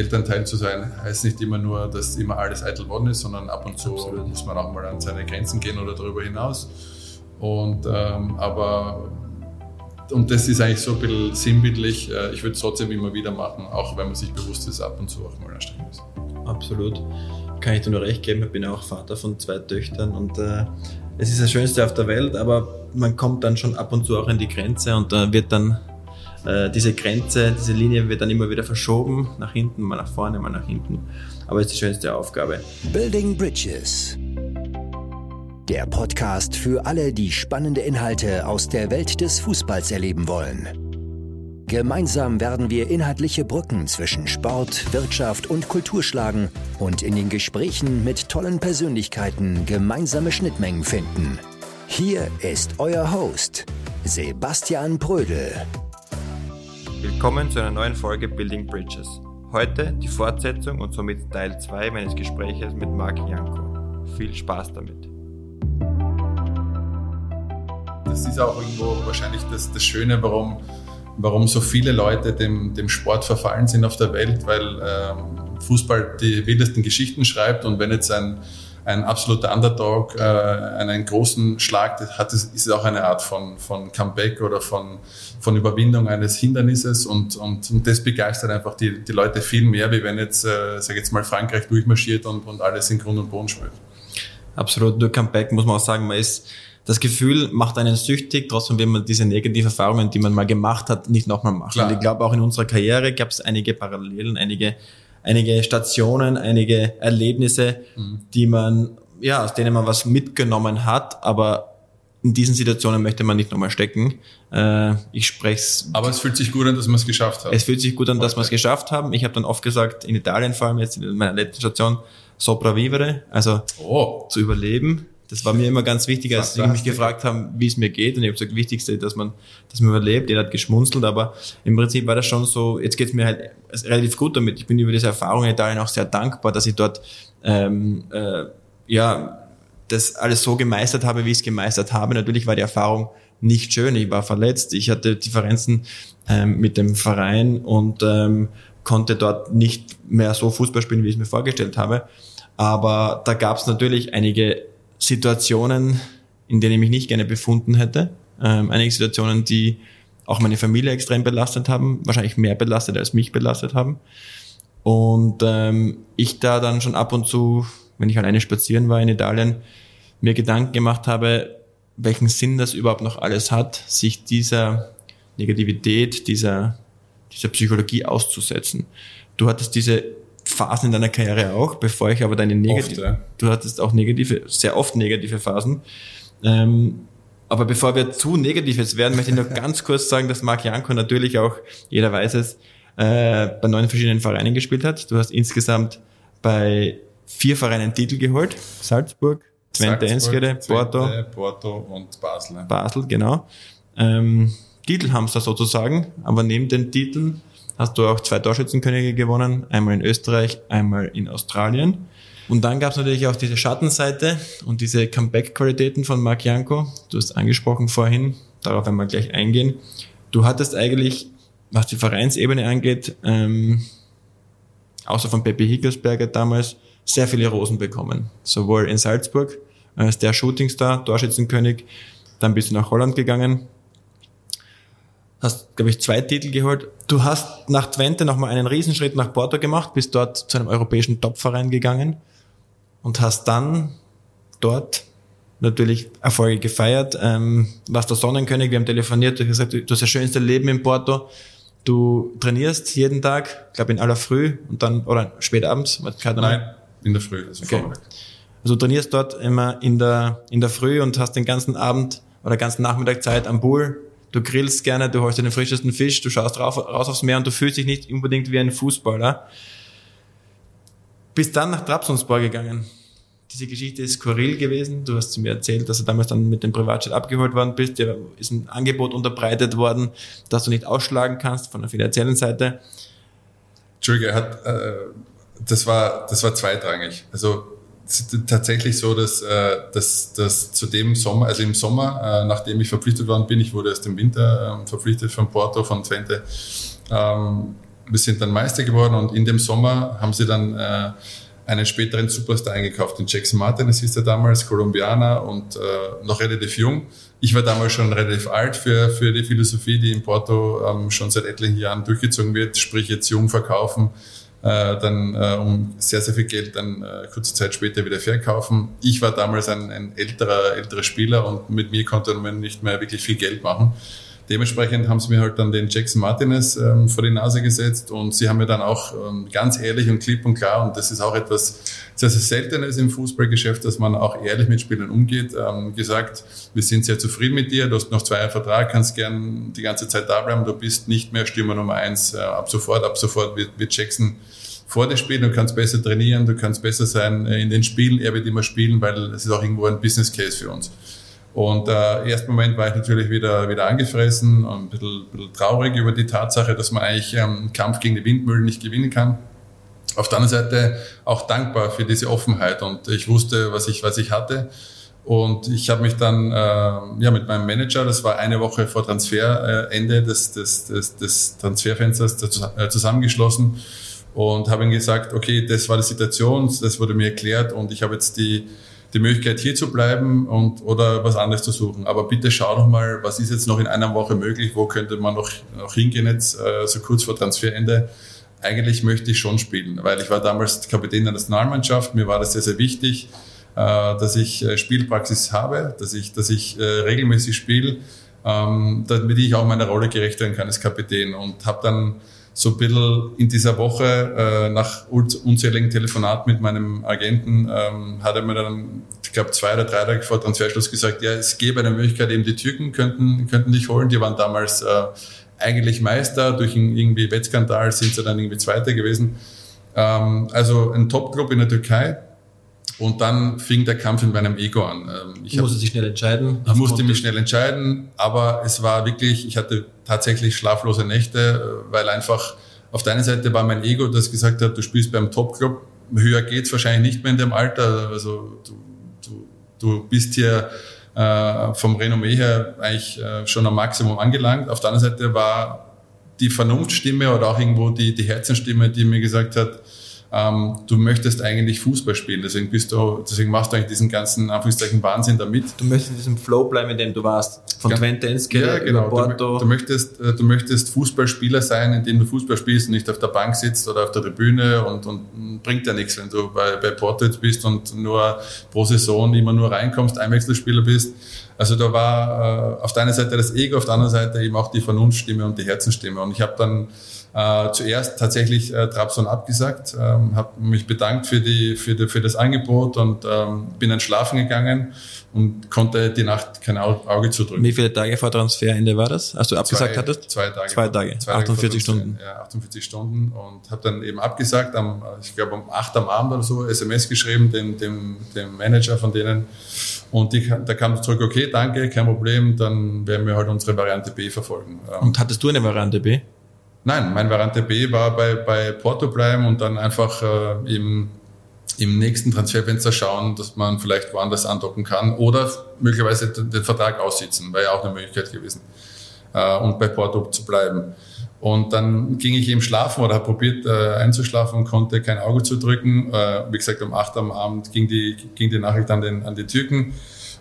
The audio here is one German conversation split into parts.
Elternteil zu sein, heißt nicht immer nur, dass immer alles eitel worden ist, sondern ab und zu Absolut. muss man auch mal an seine Grenzen gehen oder darüber hinaus. Und, ähm, aber, und das ist eigentlich so ein bisschen sinnbildlich. Äh, ich würde es trotzdem immer wieder machen, auch wenn man sich bewusst ist, ab und zu auch mal anstrengend ist. Absolut. Kann ich dir nur recht geben. Ich bin auch Vater von zwei Töchtern und äh, es ist das Schönste auf der Welt, aber man kommt dann schon ab und zu auch an die Grenze und da wird dann äh, diese Grenze, diese Linie wird dann immer wieder verschoben, nach hinten, mal nach vorne, mal nach hinten. Aber es ist die schönste Aufgabe. Building Bridges. Der Podcast für alle, die spannende Inhalte aus der Welt des Fußballs erleben wollen. Gemeinsam werden wir inhaltliche Brücken zwischen Sport, Wirtschaft und Kultur schlagen und in den Gesprächen mit tollen Persönlichkeiten gemeinsame Schnittmengen finden. Hier ist euer Host, Sebastian Brödel. Willkommen zu einer neuen Folge Building Bridges. Heute die Fortsetzung und somit Teil 2 meines Gespräches mit Marc Janko. Viel Spaß damit. Das ist auch irgendwo wahrscheinlich das, das Schöne, warum, warum so viele Leute dem, dem Sport verfallen sind auf der Welt, weil ähm, Fußball die wildesten Geschichten schreibt und wenn jetzt ein ein absoluter Underdog äh, einen großen Schlag hat, ist es auch eine Art von, von Comeback oder von, von Überwindung eines Hindernisses und, und, und das begeistert einfach die, die Leute viel mehr, wie wenn jetzt, äh, sag jetzt mal, Frankreich durchmarschiert und, und alles in Grund und Boden spielt. Absolut, durch Comeback muss man auch sagen, man ist das Gefühl macht einen süchtig, trotzdem will man diese negativen Erfahrungen, die man mal gemacht hat, nicht nochmal machen. Klar. Und ich glaube, auch in unserer Karriere gab es einige Parallelen, einige einige Stationen, einige Erlebnisse, mhm. die man, ja, aus denen man was mitgenommen hat, aber in diesen Situationen möchte man nicht nochmal stecken. Äh, ich spreche es. Aber es fühlt sich gut an, dass man es geschafft hat. Es fühlt sich gut an, dass wir es geschafft haben. Ich habe dann oft gesagt, in Italien vor allem jetzt in meiner letzten Station, sopravvivere, also oh. zu überleben. Das war mir immer ganz wichtig, als sie mich gefragt haben, wie es mir geht. Und ich habe gesagt, wichtigste, dass man, dass man überlebt. Jeder hat geschmunzelt, aber im Prinzip war das schon so, jetzt geht es mir halt relativ gut damit. Ich bin über diese Erfahrung in Italien auch sehr dankbar, dass ich dort ähm, äh, ja das alles so gemeistert habe, wie ich es gemeistert habe. Natürlich war die Erfahrung nicht schön. Ich war verletzt, ich hatte Differenzen ähm, mit dem Verein und ähm, konnte dort nicht mehr so Fußball spielen, wie ich es mir vorgestellt habe. Aber da gab es natürlich einige Situationen, in denen ich mich nicht gerne befunden hätte. Ähm, einige Situationen, die auch meine Familie extrem belastet haben, wahrscheinlich mehr belastet als mich belastet haben. Und ähm, ich da dann schon ab und zu, wenn ich alleine spazieren war in Italien, mir Gedanken gemacht habe, welchen Sinn das überhaupt noch alles hat, sich dieser Negativität, dieser, dieser Psychologie auszusetzen. Du hattest diese Phasen in deiner Karriere auch, bevor ich aber deine negative, ja. du hattest auch negative, sehr oft negative Phasen. Ähm, aber bevor wir zu negativ jetzt werden, möchte ich noch ganz kurz sagen, dass Marc Janko natürlich auch, jeder weiß es, äh, bei neun verschiedenen Vereinen gespielt hat. Du hast insgesamt bei vier Vereinen Titel geholt. Salzburg, Twente Enschede, Porto. Porto und Basel. Basel, genau. Ähm, Titelhamster sozusagen, aber neben den Titeln hast du auch zwei Torschützenkönige gewonnen, einmal in Österreich, einmal in Australien. Und dann gab es natürlich auch diese Schattenseite und diese Comeback-Qualitäten von Marc Janko. Du hast angesprochen vorhin, darauf wir gleich eingehen. Du hattest eigentlich, was die Vereinsebene angeht, ähm, außer von Pepe Hickelsberger damals, sehr viele Rosen bekommen. Sowohl in Salzburg als der Shootingstar, Torschützenkönig, dann bist du nach Holland gegangen, hast, glaube ich, zwei Titel geholt. Du hast nach Twente nochmal einen Riesenschritt nach Porto gemacht, bist dort zu einem europäischen Topverein gegangen und hast dann dort natürlich Erfolge gefeiert. Ähm, warst der Sonnenkönig, wir haben telefoniert, du hast gesagt, du hast das schönste Leben in Porto. Du trainierst jeden Tag, glaube in aller Früh und dann, oder spät abends? Nein, in der Früh, also okay. Also du trainierst dort immer in der, in der Früh und hast den ganzen Abend oder ganzen Nachmittag Zeit am Pool, du grillst gerne, du holst den frischesten Fisch, du schaust raus, raus aufs Meer und du fühlst dich nicht unbedingt wie ein Fußballer. Bist dann nach Trabzonspor gegangen. Diese Geschichte ist skurril gewesen. Du hast mir erzählt, dass du damals dann mit dem Privatjet abgeholt worden bist. Dir ist ein Angebot unterbreitet worden, das du nicht ausschlagen kannst von der finanziellen Seite. Entschuldige, hat, äh, das war, das war zweitrangig. Also tatsächlich so, dass, äh, dass, dass zu dem Sommer, also im Sommer, äh, nachdem ich verpflichtet worden bin, ich wurde erst im Winter ähm, verpflichtet von Porto, von Twente, ähm, wir sind dann Meister geworden und in dem Sommer haben sie dann äh, einen späteren Superstar eingekauft, den Jackson Martin, das hieß er damals, Kolumbianer und noch relativ jung. Ich war damals schon relativ alt für, für die Philosophie, die in Porto ähm, schon seit etlichen Jahren durchgezogen wird, sprich jetzt jung verkaufen, äh, dann äh, um sehr, sehr viel Geld dann äh, kurze Zeit später wieder verkaufen. Ich war damals ein, ein älterer, älterer Spieler und mit mir konnte man nicht mehr wirklich viel Geld machen. Dementsprechend haben sie mir halt dann den Jackson Martinez ähm, vor die Nase gesetzt und sie haben mir dann auch ähm, ganz ehrlich und klipp und klar, und das ist auch etwas sehr, sehr Seltenes im Fußballgeschäft, dass man auch ehrlich mit Spielern umgeht, ähm, gesagt, wir sind sehr zufrieden mit dir, du hast noch zwei Jahre Vertrag, kannst gern die ganze Zeit da bleiben, du bist nicht mehr Stürmer Nummer eins, äh, ab sofort, ab sofort wird, wird Jackson vor dir spielen, du kannst besser trainieren, du kannst besser sein äh, in den Spielen, er wird immer spielen, weil es ist auch irgendwo ein Business Case für uns. Und äh, im ersten Moment war ich natürlich wieder, wieder angefressen und ein bisschen, ein bisschen traurig über die Tatsache, dass man eigentlich ähm, Kampf gegen die Windmühlen nicht gewinnen kann. Auf der anderen Seite auch dankbar für diese Offenheit und ich wusste, was ich, was ich hatte. Und ich habe mich dann äh, ja, mit meinem Manager, das war eine Woche vor Transferende des, des, des, des Transferfensters, äh, zusammengeschlossen und habe ihm gesagt, okay, das war die Situation, das wurde mir erklärt und ich habe jetzt die, die Möglichkeit hier zu bleiben und oder was anderes zu suchen. Aber bitte schau doch mal, was ist jetzt noch in einer Woche möglich, wo könnte man noch, noch hingehen jetzt äh, so kurz vor Transferende. Eigentlich möchte ich schon spielen, weil ich war damals Kapitän der Nationalmannschaft, mir war das sehr, sehr wichtig, äh, dass ich äh, Spielpraxis habe, dass ich, dass ich äh, regelmäßig spiele, ähm, damit ich auch meiner Rolle gerecht werden kann als Kapitän und habe dann so ein bisschen in dieser Woche äh, nach unzähligen Telefonaten mit meinem Agenten ähm, hat er mir dann, ich glaube zwei oder drei Tage vor Transferschluss gesagt, ja, es gäbe eine Möglichkeit, eben die Türken könnten, könnten dich holen. Die waren damals äh, eigentlich Meister, durch einen irgendwie Wettskandal sind sie dann irgendwie Zweiter gewesen. Ähm, also ein Top-Club in der Türkei, und dann fing der Kampf in meinem Ego an. Ähm, ich musste sich schnell entscheiden. Ich musste mich schnell entscheiden, aber es war wirklich, ich hatte tatsächlich schlaflose Nächte, äh, weil einfach auf der einen Seite war mein Ego, das gesagt hat, du spielst beim Top-Club, höher geht's wahrscheinlich nicht mehr in dem Alter. Also du, du, du bist hier äh, vom Renommee her eigentlich äh, schon am Maximum angelangt. Auf der anderen Seite war die Vernunftstimme oder auch irgendwo die, die Herzenstimme, die mir gesagt hat, ähm, du möchtest eigentlich Fußball spielen, deswegen bist du, deswegen machst du eigentlich diesen ganzen Anführungszeichen Wahnsinn damit. Du möchtest in diesem Flow bleiben, in dem du warst. Von Twente ins ja, genau. Porto. Du, du, möchtest, äh, du möchtest Fußballspieler sein, in dem du Fußball spielst und nicht auf der Bank sitzt oder auf der Tribüne und, und bringt ja nichts, wenn du bei, bei Porto bist und nur pro Saison immer nur reinkommst, Einwechselspieler bist. Also da war äh, auf der einen Seite das Ego, auf der anderen Seite eben auch die Vernunftstimme und die Herzenstimme. Und ich habe dann äh, zuerst tatsächlich äh, Trabzon abgesagt, ähm, habe mich bedankt für, die, für, die, für das Angebot und ähm, bin dann schlafen gegangen und konnte die Nacht kein Auge zudrücken. Wie viele Tage vor Transferende war das, als du abgesagt zwei, hattest? Zwei Tage. Zwei Tage, zwei 48 Stunden. Ja, 48 Stunden und habe dann eben abgesagt, am, ich glaube um 8 am Abend oder so, SMS geschrieben, dem, dem, dem Manager von denen und die, da kam zurück, okay, danke, kein Problem, dann werden wir halt unsere Variante B verfolgen. Und hattest du eine Variante B? Nein, mein Variante B war bei, bei Porto bleiben und dann einfach äh, im, im nächsten Transferfenster schauen, dass man vielleicht woanders andocken kann oder möglicherweise den, den Vertrag aussitzen, wäre ja auch eine Möglichkeit gewesen, äh, und bei Porto zu bleiben. Und dann ging ich eben schlafen oder habe probiert äh, einzuschlafen und konnte kein Auge zudrücken. Äh, wie gesagt, um acht am Abend ging die, ging die Nachricht an, den, an die Türken.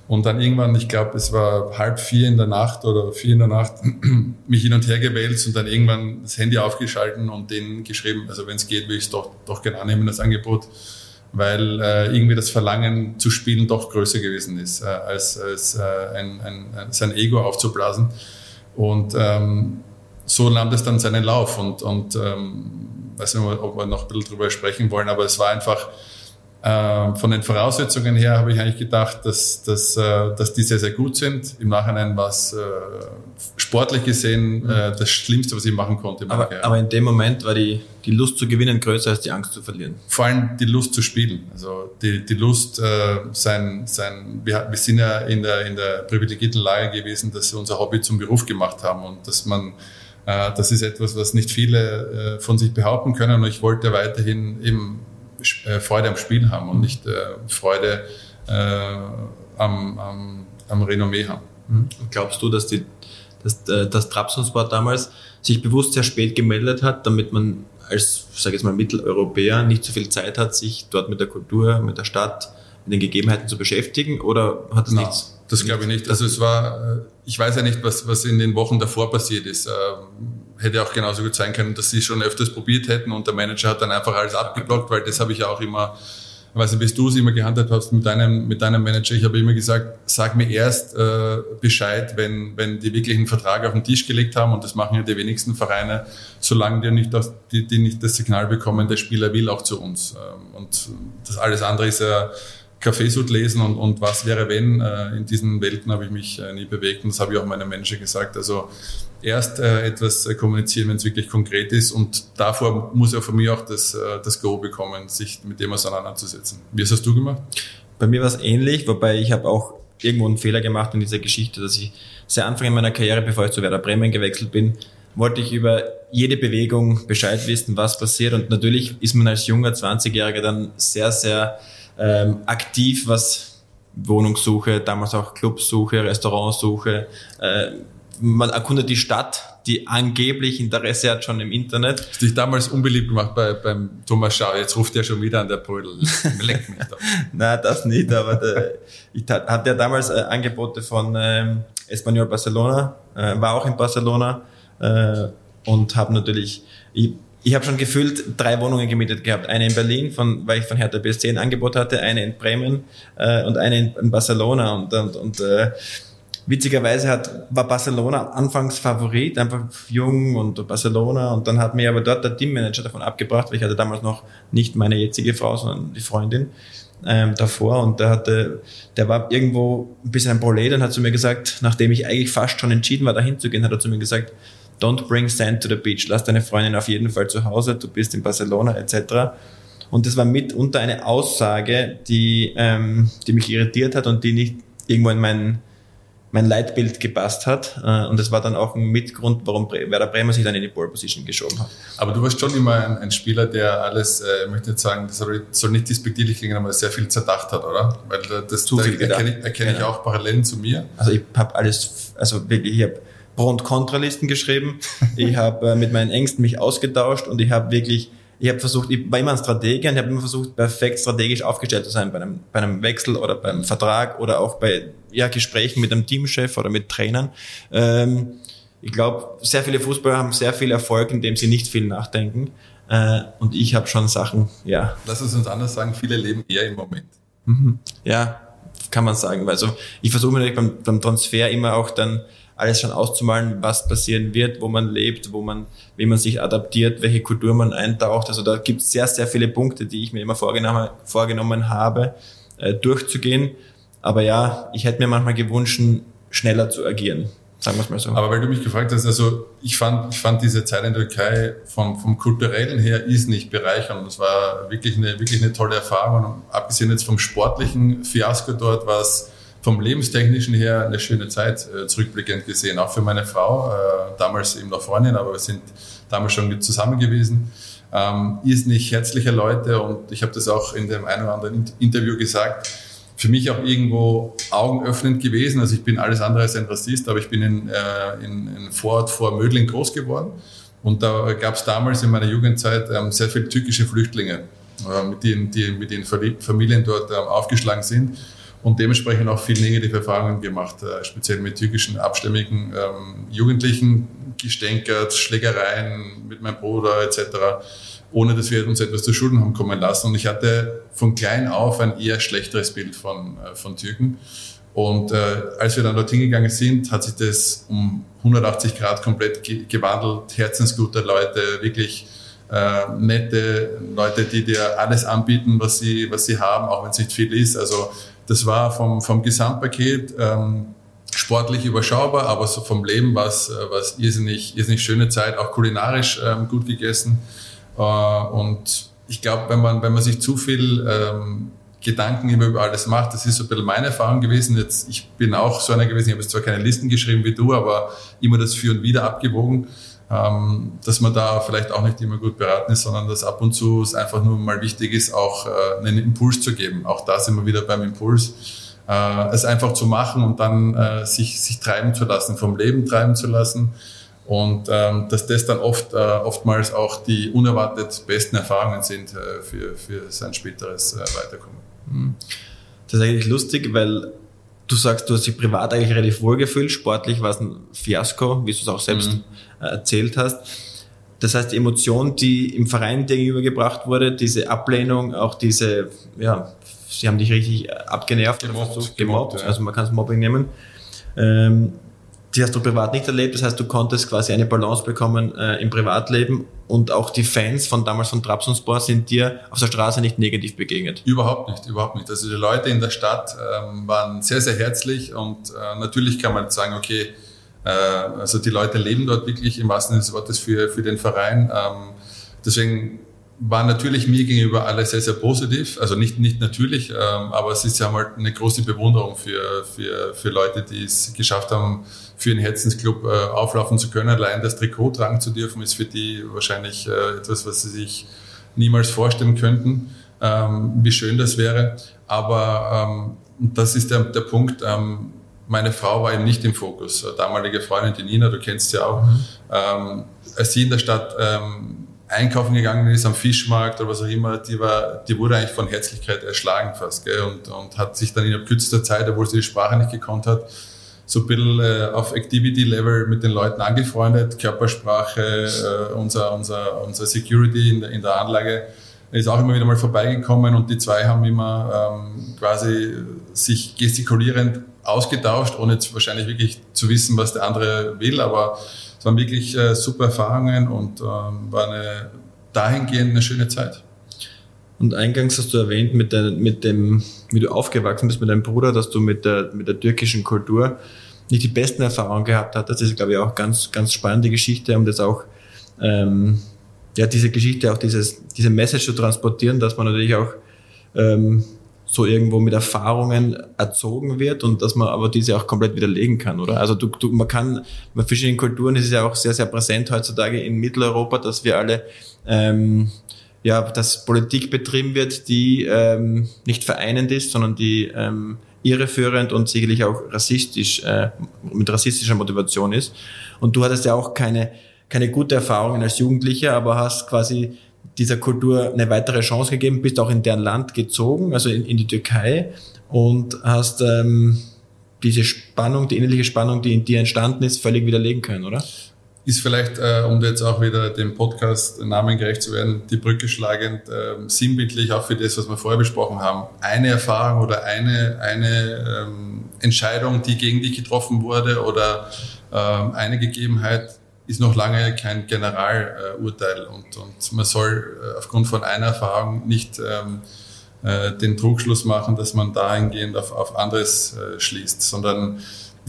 Und dann irgendwann, ich glaube, es war halb vier in der Nacht oder vier in der Nacht, mich hin und her gewälzt und dann irgendwann das Handy aufgeschalten und denen geschrieben, also wenn es geht, will ich es doch, doch gerne annehmen, das Angebot, weil äh, irgendwie das Verlangen zu spielen doch größer gewesen ist, äh, als, als äh, ein, ein, sein Ego aufzublasen. Und ähm, so nahm das dann seinen Lauf und, und ähm, weiß nicht, ob wir noch ein bisschen drüber sprechen wollen, aber es war einfach ähm, von den Voraussetzungen her habe ich eigentlich gedacht, dass, dass, äh, dass die sehr, sehr gut sind. Im Nachhinein war es äh, sportlich gesehen mhm. äh, das Schlimmste, was ich machen konnte. Aber, aber, in dem Moment war die, die Lust zu gewinnen größer als die Angst zu verlieren. Vor allem die Lust zu spielen. Also die, die Lust, äh, sein, sein, wir, wir sind ja in der, in der privilegierten Lage gewesen, dass wir unser Hobby zum Beruf gemacht haben und dass man äh, das ist etwas, was nicht viele äh, von sich behaupten können. Und ich wollte weiterhin eben äh, Freude am Spiel haben und nicht äh, Freude äh, am, am, am Renommee haben. Mhm. Glaubst du, dass die dass, das Trabzonspor damals sich bewusst sehr spät gemeldet hat, damit man als, sage ich mal, Mitteleuropäer nicht so viel Zeit hat, sich dort mit der Kultur, mit der Stadt, mit den Gegebenheiten zu beschäftigen? Oder hat es nichts? Das glaube ich nicht. Also es war, äh, ich weiß ja nicht, was, was in den Wochen davor passiert ist. Hätte auch genauso gut sein können, dass sie schon öfters probiert hätten und der Manager hat dann einfach alles abgeblockt, weil das habe ich ja auch immer ich weiß nicht, bis du es immer gehandelt hast mit deinem, mit deinem Manager. Ich habe immer gesagt, sag mir erst äh, Bescheid, wenn, wenn die wirklich einen Vertrag auf den Tisch gelegt haben und das machen ja die wenigsten Vereine, solange die nicht das, die, die nicht das Signal bekommen, der Spieler will auch zu uns. Ähm, und das alles andere ist ja Kaffeesud lesen und, und was wäre wenn. Äh, in diesen Welten habe ich mich äh, nie bewegt und das habe ich auch meinem Manager gesagt. Also erst äh, etwas äh, kommunizieren, wenn es wirklich konkret ist und davor muss er von mir auch das, äh, das Go bekommen, sich mit dem auseinanderzusetzen. Wie hast du gemacht? Bei mir war es ähnlich, wobei ich habe auch irgendwo einen Fehler gemacht in dieser Geschichte, dass ich sehr Anfang in meiner Karriere, bevor ich zu Werder Bremen gewechselt bin, wollte ich über jede Bewegung Bescheid wissen, was passiert und natürlich ist man als junger 20-Jähriger dann sehr, sehr ähm, aktiv, was Wohnungssuche, damals auch Clubsuche, Restaurantsuche. Äh, man erkundet die Stadt, die angeblich Interesse hat schon im Internet. Hast dich damals unbeliebt gemacht bei, beim Thomas Schau. Jetzt ruft er schon wieder an der Brödel. Leck mich doch. Nein, das nicht, aber der, ich hatte ja damals äh, Angebote von ähm, Espanyol Barcelona, äh, war auch in Barcelona äh, und habe natürlich, ich, ich habe schon gefühlt drei Wohnungen gemietet gehabt. Eine in Berlin, von, weil ich von Hertha BSC ein Angebot hatte, eine in Bremen äh, und eine in, in Barcelona. Und, und, und äh, witzigerweise hat, war Barcelona anfangs Favorit, einfach jung und Barcelona. Und dann hat mir aber dort der Teammanager davon abgebracht, weil ich hatte damals noch nicht meine jetzige Frau, sondern die Freundin ähm, davor. Und der hatte, der war irgendwo ein bisschen ein Prolet und hat zu mir gesagt, nachdem ich eigentlich fast schon entschieden war, dahin zu gehen, hat er zu mir gesagt, don't bring sand to the beach, lass deine Freundin auf jeden Fall zu Hause, du bist in Barcelona etc. Und das war mitunter eine Aussage, die, ähm, die mich irritiert hat und die nicht irgendwo in mein, mein Leitbild gepasst hat. Äh, und das war dann auch ein Mitgrund, warum Werder Bremer sich dann in die Pole Position geschoben hat. Aber du warst schon immer ein, ein Spieler, der alles, äh, ich möchte nicht sagen, das soll nicht dispektierlich klingen, aber sehr viel zerdacht hat, oder? Weil das Zu da erkenne, ich, erkenne genau. ich auch Parallelen zu mir. Also ich habe alles, also wirklich, ich habe Pro- und Kontralisten geschrieben. ich habe äh, mit meinen Ängsten mich ausgetauscht und ich habe wirklich, ich habe versucht, ich war immer ein Strategier und ich habe immer versucht, perfekt strategisch aufgestellt zu sein bei einem, bei einem Wechsel oder beim Vertrag oder auch bei ja, Gesprächen mit einem Teamchef oder mit Trainern. Ähm, ich glaube, sehr viele Fußballer haben sehr viel Erfolg, indem sie nicht viel nachdenken. Äh, und ich habe schon Sachen, ja. Lass es uns anders sagen, viele leben eher im Moment. Mhm. Ja, kann man sagen. Also ich versuche natürlich beim, beim Transfer immer auch dann alles schon auszumalen, was passieren wird, wo man lebt, wo man, wie man sich adaptiert, welche Kultur man eintaucht. Also da gibt es sehr, sehr viele Punkte, die ich mir immer vorgenommen, vorgenommen habe, äh, durchzugehen. Aber ja, ich hätte mir manchmal gewünscht, schneller zu agieren. Sagen wir es mal so. Aber weil du mich gefragt hast, also ich fand, ich fand diese Zeit in der Türkei vom, vom kulturellen her ist nicht bereichernd. Das war wirklich eine, wirklich eine tolle Erfahrung. Und abgesehen jetzt vom sportlichen Fiasko dort war es vom Lebenstechnischen her eine schöne Zeit äh, zurückblickend gesehen. Auch für meine Frau, äh, damals eben noch Freundin, aber wir sind damals schon zusammen gewesen. Ähm, ist nicht herzliche Leute und ich habe das auch in dem einen oder anderen Interview gesagt. Für mich auch irgendwo augenöffnend gewesen. Also ich bin alles andere als ein Rassist, aber ich bin in, äh, in, in Vorort vor Mödling groß geworden. Und da gab es damals in meiner Jugendzeit ähm, sehr viele türkische Flüchtlinge, äh, mit denen die mit den Familien dort ähm, aufgeschlagen sind und dementsprechend auch viel negative Erfahrungen gemacht, äh, speziell mit türkischen abstämmigen ähm, Jugendlichen, gestänkert, Schlägereien mit meinem Bruder etc., ohne dass wir uns etwas zu Schulden haben kommen lassen. Und ich hatte von klein auf ein eher schlechteres Bild von, äh, von Türken. Und äh, als wir dann dorthin gegangen sind, hat sich das um 180 Grad komplett ge gewandelt. Herzensgute Leute, wirklich äh, nette Leute, die dir alles anbieten, was sie, was sie haben, auch wenn es nicht viel ist. Also das war vom, vom Gesamtpaket ähm, sportlich überschaubar, aber so vom Leben war es äh, irrsinnig, irrsinnig schöne Zeit, auch kulinarisch ähm, gut gegessen. Äh, und ich glaube, wenn man, wenn man sich zu viel ähm, Gedanken immer über alles macht, das ist so ein bisschen meine Erfahrung gewesen. Jetzt, ich bin auch so einer gewesen, ich habe jetzt zwar keine Listen geschrieben wie du, aber immer das Für und Wider abgewogen ähm, dass man da vielleicht auch nicht immer gut beraten ist, sondern dass ab und zu es einfach nur mal wichtig ist, auch äh, einen Impuls zu geben. Auch da sind wir wieder beim Impuls. Äh, es einfach zu machen und dann äh, sich, sich treiben zu lassen, vom Leben treiben zu lassen Und ähm, dass das dann oft, äh, oftmals auch die unerwartet besten Erfahrungen sind äh, für, für sein späteres äh, Weiterkommen. Mhm. Das ist eigentlich lustig, weil du sagst, du hast dich privat eigentlich relativ wohl gefühlt, sportlich war es ein Fiasko, wie du es auch selbst mhm. erzählt hast. Das heißt, die Emotion, die im Verein dir gegenübergebracht wurde, diese Ablehnung, auch diese, ja, sie haben dich richtig abgenervt gemobbt, oder gemobbt, gemobbt ja. also man kann es Mobbing nehmen. Ähm, die hast du privat nicht erlebt, das heißt, du konntest quasi eine Balance bekommen äh, im Privatleben und auch die Fans von damals von Trabzonspor sind dir auf der Straße nicht negativ begegnet. Überhaupt nicht, überhaupt nicht. Also die Leute in der Stadt ähm, waren sehr, sehr herzlich und äh, natürlich kann man sagen, okay, äh, also die Leute leben dort wirklich im wahrsten Sinne des Wortes für, für den Verein. Ähm, deswegen war natürlich mir gegenüber alle sehr, sehr positiv. Also nicht, nicht natürlich, ähm, aber es ist ja mal eine große Bewunderung für, für, für Leute, die es geschafft haben, für einen Herzensclub äh, auflaufen zu können. Allein das Trikot tragen zu dürfen, ist für die wahrscheinlich äh, etwas, was sie sich niemals vorstellen könnten, ähm, wie schön das wäre. Aber ähm, das ist der, der Punkt. Ähm, meine Frau war eben nicht im Fokus. Damalige Freundin, die Nina, du kennst sie auch. Mhm. Als sie in der Stadt einkaufen gegangen ist am Fischmarkt oder was auch immer, die war, die wurde eigentlich von Herzlichkeit erschlagen fast, gell? Und, und hat sich dann in kürzester Zeit, obwohl sie die Sprache nicht gekonnt hat, so ein bisschen äh, auf Activity-Level mit den Leuten angefreundet, Körpersprache, äh, unser, unser, unser Security in der, in der Anlage ist auch immer wieder mal vorbeigekommen und die zwei haben immer ähm, quasi sich gestikulierend ausgetauscht, ohne jetzt wahrscheinlich wirklich zu wissen, was der andere will, aber es waren wirklich äh, super Erfahrungen und ähm, war eine dahingehend eine schöne Zeit. Und eingangs hast du erwähnt, mit, der, mit dem, wie du aufgewachsen bist mit deinem Bruder, dass du mit der, mit der türkischen Kultur nicht die besten Erfahrungen gehabt hast. Das ist, glaube ich, auch ganz, ganz spannende Geschichte, um das auch, ähm, ja, diese Geschichte, auch dieses, diese Message zu transportieren, dass man natürlich auch ähm, so irgendwo mit Erfahrungen erzogen wird und dass man aber diese auch komplett widerlegen kann, oder? Also du, du, man kann, bei verschiedenen Kulturen ist es ja auch sehr, sehr präsent heutzutage in Mitteleuropa, dass wir alle, ähm, ja, dass Politik betrieben wird, die ähm, nicht vereinend ist, sondern die ähm, irreführend und sicherlich auch rassistisch, äh, mit rassistischer Motivation ist. Und du hattest ja auch keine, keine gute Erfahrungen als Jugendlicher, aber hast quasi dieser Kultur eine weitere Chance gegeben, bist auch in deren Land gezogen, also in, in die Türkei und hast ähm, diese Spannung, die innerliche Spannung, die in dir entstanden ist, völlig widerlegen können, oder? Ist vielleicht, äh, um jetzt auch wieder dem Podcast namengerecht zu werden, die Brücke schlagend, äh, sinnbildlich auch für das, was wir vorher besprochen haben. Eine Erfahrung oder eine, eine ähm, Entscheidung, die gegen dich getroffen wurde oder ähm, eine Gegebenheit, ist noch lange kein Generalurteil und, und man soll äh, aufgrund von einer Erfahrung nicht ähm, äh, den Trugschluss machen, dass man dahingehend auf, auf anderes äh, schließt, sondern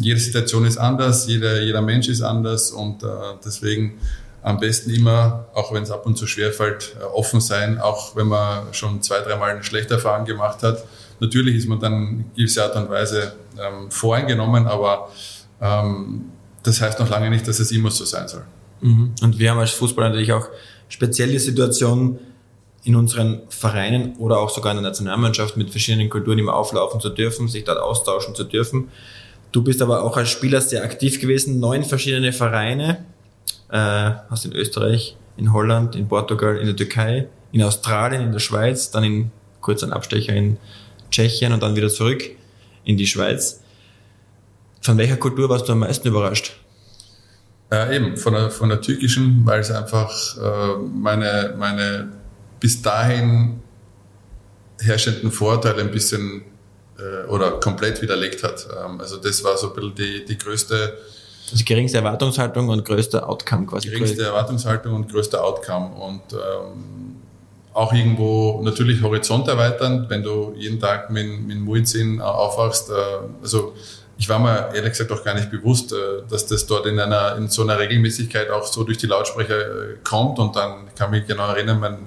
jede Situation ist anders, jeder, jeder Mensch ist anders und äh, deswegen am besten immer, auch wenn es ab und zu schwerfällt, äh, offen sein, auch wenn man schon zwei, dreimal eine schlechte Erfahrung gemacht hat. Natürlich ist man dann in gewisser Art und Weise ähm, voreingenommen, aber ähm, das heißt noch lange nicht, dass es immer so sein soll. Mhm. Und wir haben als Fußball natürlich auch spezielle Situationen in unseren Vereinen oder auch sogar in der Nationalmannschaft mit verschiedenen Kulturen immer auflaufen zu dürfen, sich dort austauschen zu dürfen. Du bist aber auch als Spieler sehr aktiv gewesen, neun verschiedene Vereine, äh, hast in Österreich, in Holland, in Portugal, in der Türkei, in Australien, in der Schweiz, dann in kurz ein Abstecher in Tschechien und dann wieder zurück in die Schweiz. Von welcher Kultur warst du am meisten überrascht? Äh, eben, von der, von der türkischen, weil es einfach äh, meine, meine bis dahin herrschenden Vorteile ein bisschen äh, oder komplett widerlegt hat. Ähm, also das war so ein bisschen die, die größte... Also geringste Erwartungshaltung und größter Outcome quasi. Geringste Erwartungshaltung und größter Outcome. Und ähm, auch irgendwo natürlich Horizont erweitern, wenn du jeden Tag mit, mit Muizin aufwachst. Äh, also ich war mir ehrlich gesagt auch gar nicht bewusst, äh, dass das dort in einer in so einer Regelmäßigkeit auch so durch die Lautsprecher äh, kommt. Und dann kann mich genau erinnern, mein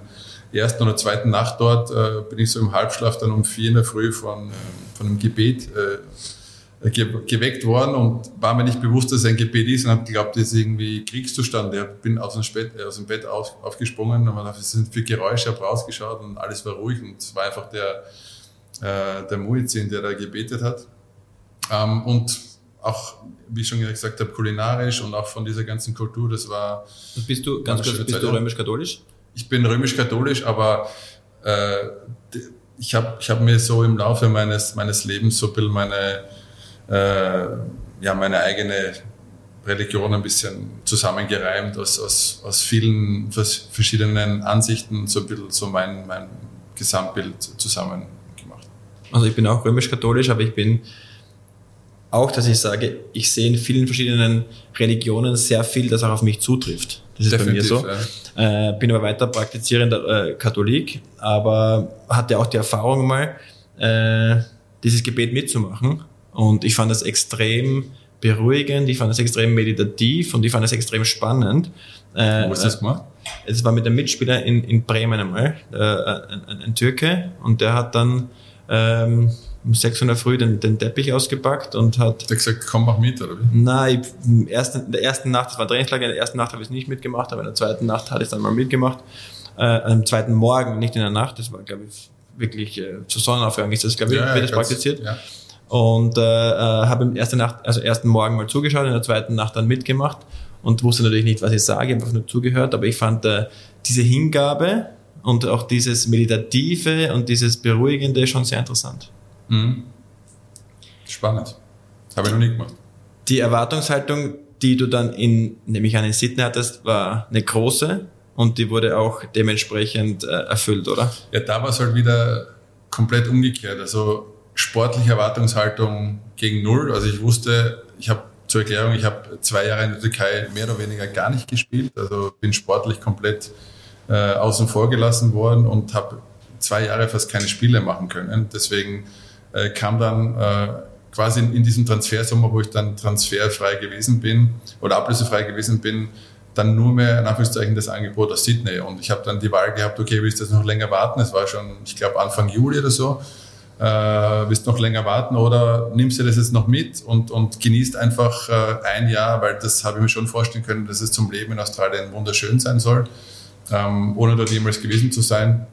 ersten oder zweiten Nacht dort äh, bin ich so im Halbschlaf dann um vier in der Früh von, von einem Gebet äh, ge geweckt worden und war mir nicht bewusst, dass es ein Gebet ist und habe geglaubt, das ist irgendwie Kriegszustand. Ich bin aus dem, Bett, aus dem Bett auf, aufgesprungen und was sind für Geräusche, habe rausgeschaut und alles war ruhig und es war einfach der, äh, der Muizin, der da gebetet hat. Ähm, und auch, wie ich schon gesagt habe, kulinarisch und auch von dieser ganzen Kultur, das war. Und bist du, ganz kurz, bist du römisch-katholisch? Ich bin römisch-katholisch, aber äh, ich habe ich hab mir so im Laufe meines, meines Lebens so ein bisschen meine, äh, ja, meine eigene Religion ein bisschen zusammengereimt aus, aus, aus vielen verschiedenen Ansichten, so ein bisschen so mein, mein Gesamtbild zusammen gemacht. Also ich bin auch römisch-katholisch, aber ich bin auch, dass ich sage, ich sehe in vielen verschiedenen Religionen sehr viel, das auch auf mich zutrifft. Das ist Definitiv, bei mir so. Ja. Äh, bin aber weiter praktizierender äh, Katholik, aber hatte auch die Erfahrung mal, äh, dieses Gebet mitzumachen. Und ich fand das extrem beruhigend, ich fand das extrem meditativ und ich fand das extrem spannend. Äh, Wo hast du das gemacht? Es war mit einem Mitspieler in, in Bremen einmal, äh, ein, ein, ein Türke, und der hat dann ähm, um 6 Uhr Früh den, den Teppich ausgepackt und hat... Der gesagt, komm, mach mit, oder wie? Nein, im ersten, in der ersten Nacht, das war Trainingslager, in der ersten Nacht habe ich es nicht mitgemacht, aber in der zweiten Nacht hatte ich es dann mal mitgemacht. Äh, am zweiten Morgen, nicht in der Nacht, das war, glaube ich, wirklich äh, zur Sonnenaufgang ist das, glaube ich, ja, wird das praktiziert. Ja. Und äh, äh, habe im ersten Nacht, also ersten Morgen mal zugeschaut, in der zweiten Nacht dann mitgemacht und wusste natürlich nicht, was ich sage, habe einfach nur zugehört, aber ich fand äh, diese Hingabe und auch dieses Meditative und dieses Beruhigende schon sehr interessant. Mhm. Spannend. Habe ich noch nie gemacht. Die Erwartungshaltung, die du dann in, nämlich an in Sydney hattest, war eine große und die wurde auch dementsprechend äh, erfüllt, oder? Ja, da war es halt wieder komplett umgekehrt. Also sportliche Erwartungshaltung gegen Null. Also ich wusste, ich habe zur Erklärung, ich habe zwei Jahre in der Türkei mehr oder weniger gar nicht gespielt. Also bin sportlich komplett äh, außen vor gelassen worden und habe zwei Jahre fast keine Spiele machen können. Deswegen äh, kam dann äh, quasi in, in diesem Transfersommer, wo ich dann transferfrei gewesen bin oder ablösefrei gewesen bin, dann nur mehr in Anführungszeichen das Angebot aus Sydney. Und ich habe dann die Wahl gehabt, okay, willst du das noch länger warten? Es war schon, ich glaube, Anfang Juli oder so. Äh, willst du noch länger warten oder nimmst du das jetzt noch mit und, und genießt einfach äh, ein Jahr, weil das habe ich mir schon vorstellen können, dass es zum Leben in Australien wunderschön sein soll, ähm, ohne dort jemals gewesen zu sein.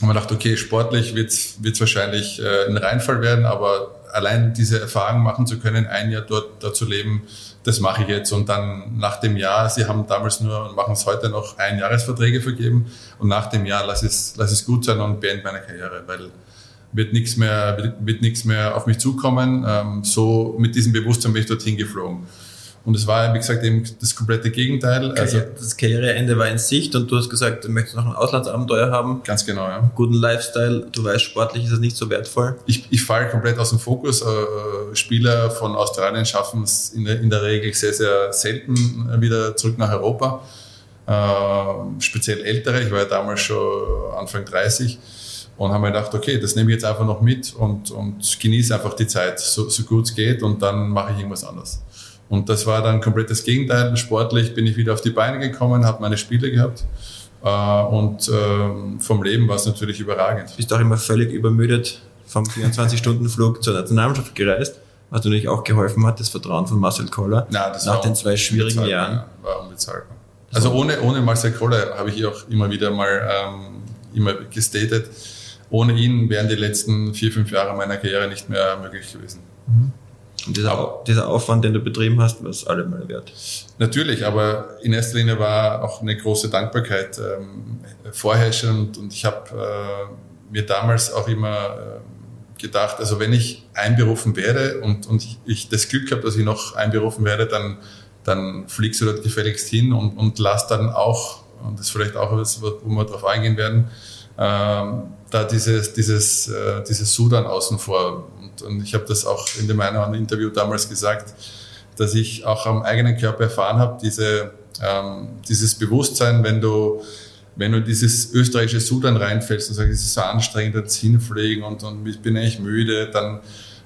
Und man dachte, okay, sportlich wird es wahrscheinlich äh, ein Reinfall werden, aber allein diese Erfahrung machen zu können, ein Jahr dort, dort zu leben, das mache ich jetzt. Und dann nach dem Jahr, sie haben damals nur und machen es heute noch ein Jahresverträge vergeben. Und nach dem Jahr lass es, lass es gut sein und beende meine Karriere, weil wird nichts mehr, wird, wird nichts mehr auf mich zukommen. Ähm, so mit diesem Bewusstsein bin ich dorthin geflogen. Und es war, wie gesagt, eben das komplette Gegenteil. Also das Karriereende war in Sicht und du hast gesagt, du möchtest noch ein Auslandsabenteuer haben. Ganz genau, ja. Guten Lifestyle. Du weißt, sportlich ist das nicht so wertvoll. Ich, ich falle komplett aus dem Fokus. Äh, Spieler von Australien schaffen es in, in, der Regel sehr, sehr selten wieder zurück nach Europa. Äh, speziell ältere. Ich war ja damals schon Anfang 30 und haben mir gedacht, okay, das nehme ich jetzt einfach noch mit und, und genieße einfach die Zeit, so, so gut es geht und dann mache ich irgendwas anderes. Und das war dann komplett das Gegenteil. Sportlich bin ich wieder auf die Beine gekommen, habe meine Spiele gehabt. Äh, und ähm, vom Leben war es natürlich überragend. Bist auch immer völlig übermüdet vom 24-Stunden-Flug zur Nationalmannschaft gereist, was natürlich auch geholfen hat, das Vertrauen von Marcel Koller das nach den zwei schwierigen Jahren. War unbezahlbar. Also ohne, ohne Marcel Koller habe ich auch immer wieder mal ähm, immer gestatet. Ohne ihn wären die letzten vier, fünf Jahre meiner Karriere nicht mehr möglich gewesen. Mhm. Und dieser, aber, dieser Aufwand, den du betrieben hast, war es allemal wert. Natürlich, aber in erster Linie war auch eine große Dankbarkeit ähm, vorherrschend und ich habe äh, mir damals auch immer äh, gedacht, also wenn ich einberufen werde und, und ich, ich das Glück habe, dass ich noch einberufen werde, dann, dann fliegst du dort gefälligst hin und, und lass dann auch, und das ist vielleicht auch was, wo wir darauf eingehen werden, ähm, da dieses, dieses, äh, dieses Sudan außen vor und ich habe das auch in dem einen oder Interview damals gesagt, dass ich auch am eigenen Körper erfahren habe, diese, ähm, dieses Bewusstsein, wenn du, wenn du in dieses österreichische Sudan reinfällst und sagst, es ist so anstrengend, jetzt hinfliegen und, und ich bin eigentlich müde, dann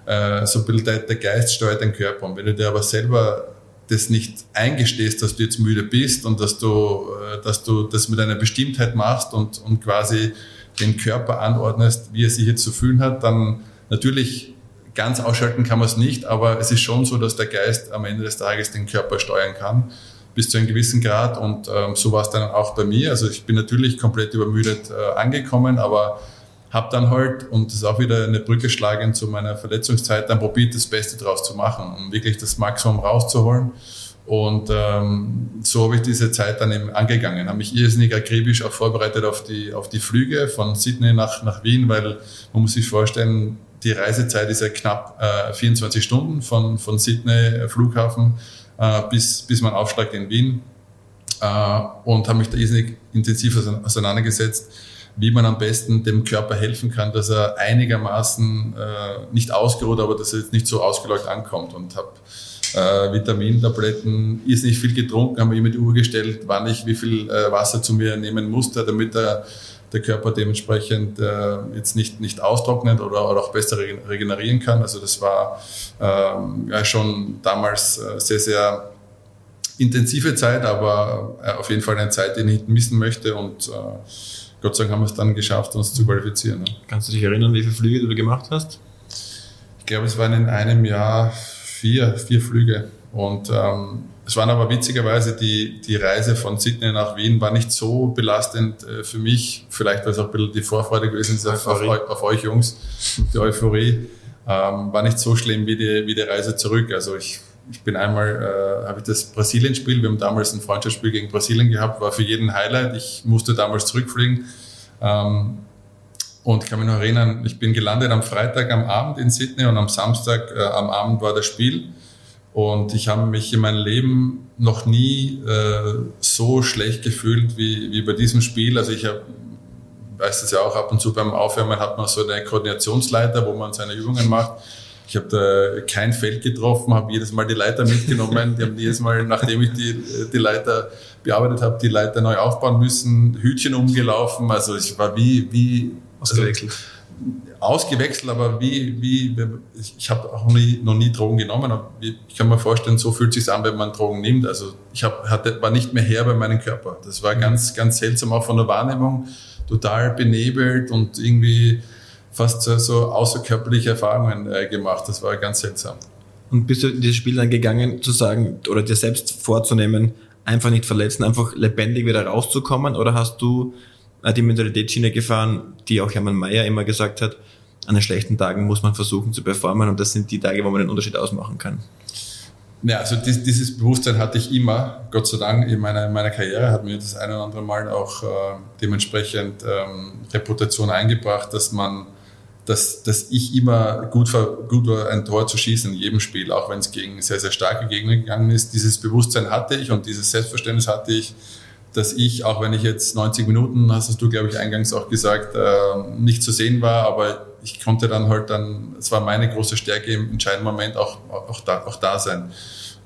äh, so ein bisschen der, der Geist steuert den Körper. Und wenn du dir aber selber das nicht eingestehst, dass du jetzt müde bist und dass du, äh, dass du das mit einer Bestimmtheit machst und, und quasi den Körper anordnest, wie er sich jetzt zu fühlen hat, dann natürlich Ganz ausschalten kann man es nicht, aber es ist schon so, dass der Geist am Ende des Tages den Körper steuern kann, bis zu einem gewissen Grad. Und ähm, so war es dann auch bei mir. Also ich bin natürlich komplett übermüdet äh, angekommen, aber habe dann halt, und das ist auch wieder eine Brücke schlagen zu meiner Verletzungszeit, dann probiert, das Beste draus zu machen, um wirklich das Maximum rauszuholen. Und ähm, so habe ich diese Zeit dann eben angegangen, habe mich irrsinnig akribisch auch vorbereitet auf die, auf die Flüge von Sydney nach, nach Wien, weil man muss sich vorstellen, die Reisezeit ist ja knapp äh, 24 Stunden von, von Sydney äh, Flughafen äh, bis, bis man aufschlagt in Wien. Äh, und habe mich da irrsinnig intensiv auseinandergesetzt, wie man am besten dem Körper helfen kann, dass er einigermaßen äh, nicht ausgeruht, aber dass er jetzt nicht so ausgeleuchtet ankommt und habe äh, Vitamintabletten, ist nicht viel getrunken, habe mir immer die Uhr gestellt, wann ich wie viel äh, Wasser zu mir nehmen musste, damit der, der Körper dementsprechend äh, jetzt nicht, nicht austrocknet oder, oder auch besser regenerieren kann. Also das war ähm, ja, schon damals äh, sehr, sehr intensive Zeit, aber äh, auf jeden Fall eine Zeit, die ich nicht missen möchte und äh, Gott sei Dank haben wir es dann geschafft, uns zu qualifizieren. Kannst du dich erinnern, wie viele Flüge du gemacht hast? Ich glaube, es waren in einem Jahr vier, vier Flüge. Und ähm, es waren aber witzigerweise die, die Reise von Sydney nach Wien war nicht so belastend äh, für mich. Vielleicht weil es auch ein bisschen die Vorfreude gewesen ist auf, auf, auf, euch Jungs, die Euphorie. Ähm, war nicht so schlimm wie die, wie die Reise zurück. Also ich, ich bin einmal, äh, habe ich das Brasilien-Spiel, wir haben damals ein Freundschaftsspiel gegen Brasilien gehabt, war für jeden Highlight. Ich musste damals zurückfliegen. Ähm, und ich kann mich noch erinnern, ich bin gelandet am Freitag am Abend in Sydney und am Samstag äh, am Abend war das Spiel. Und ich habe mich in meinem Leben noch nie äh, so schlecht gefühlt wie, wie bei diesem Spiel. Also ich habe, weiß das ja auch, ab und zu beim Aufwärmen hat man so eine Koordinationsleiter, wo man seine Übungen macht. Ich habe da kein Feld getroffen, habe jedes Mal die Leiter mitgenommen. Die haben jedes Mal, nachdem ich die, die Leiter bearbeitet habe, die Leiter neu aufbauen müssen, Hütchen umgelaufen. Also ich war wie, wie Ausgewechselt. Also, ausgewechselt, aber wie, wie, ich habe auch nie, noch nie Drogen genommen. Aber ich kann mir vorstellen, so fühlt es sich an, wenn man Drogen nimmt. Also ich hab, hatte, war nicht mehr her bei meinem Körper. Das war ganz, ganz seltsam, auch von der Wahrnehmung, total benebelt und irgendwie fast so, so außerkörperliche Erfahrungen äh, gemacht. Das war ganz seltsam. Und bist du in dieses Spiel dann gegangen, zu sagen oder dir selbst vorzunehmen, einfach nicht verletzen, einfach lebendig wieder rauszukommen? Oder hast du die Mentalitätsschiene gefahren, die auch Hermann Mayer immer gesagt hat, an den schlechten Tagen muss man versuchen zu performen und das sind die Tage, wo man den Unterschied ausmachen kann. Ja, also dieses Bewusstsein hatte ich immer, Gott sei Dank, in meiner, in meiner Karriere hat mir das eine oder andere Mal auch äh, dementsprechend ähm, Reputation eingebracht, dass man, dass, dass ich immer gut, gut war, ein Tor zu schießen in jedem Spiel, auch wenn es gegen sehr, sehr starke Gegner gegangen ist. Dieses Bewusstsein hatte ich und dieses Selbstverständnis hatte ich, dass ich, auch wenn ich jetzt 90 Minuten, hast du, glaube ich, eingangs auch gesagt, äh, nicht zu sehen war, aber ich konnte dann halt dann, es war meine große Stärke im entscheidenden Moment auch, auch, da, auch da sein.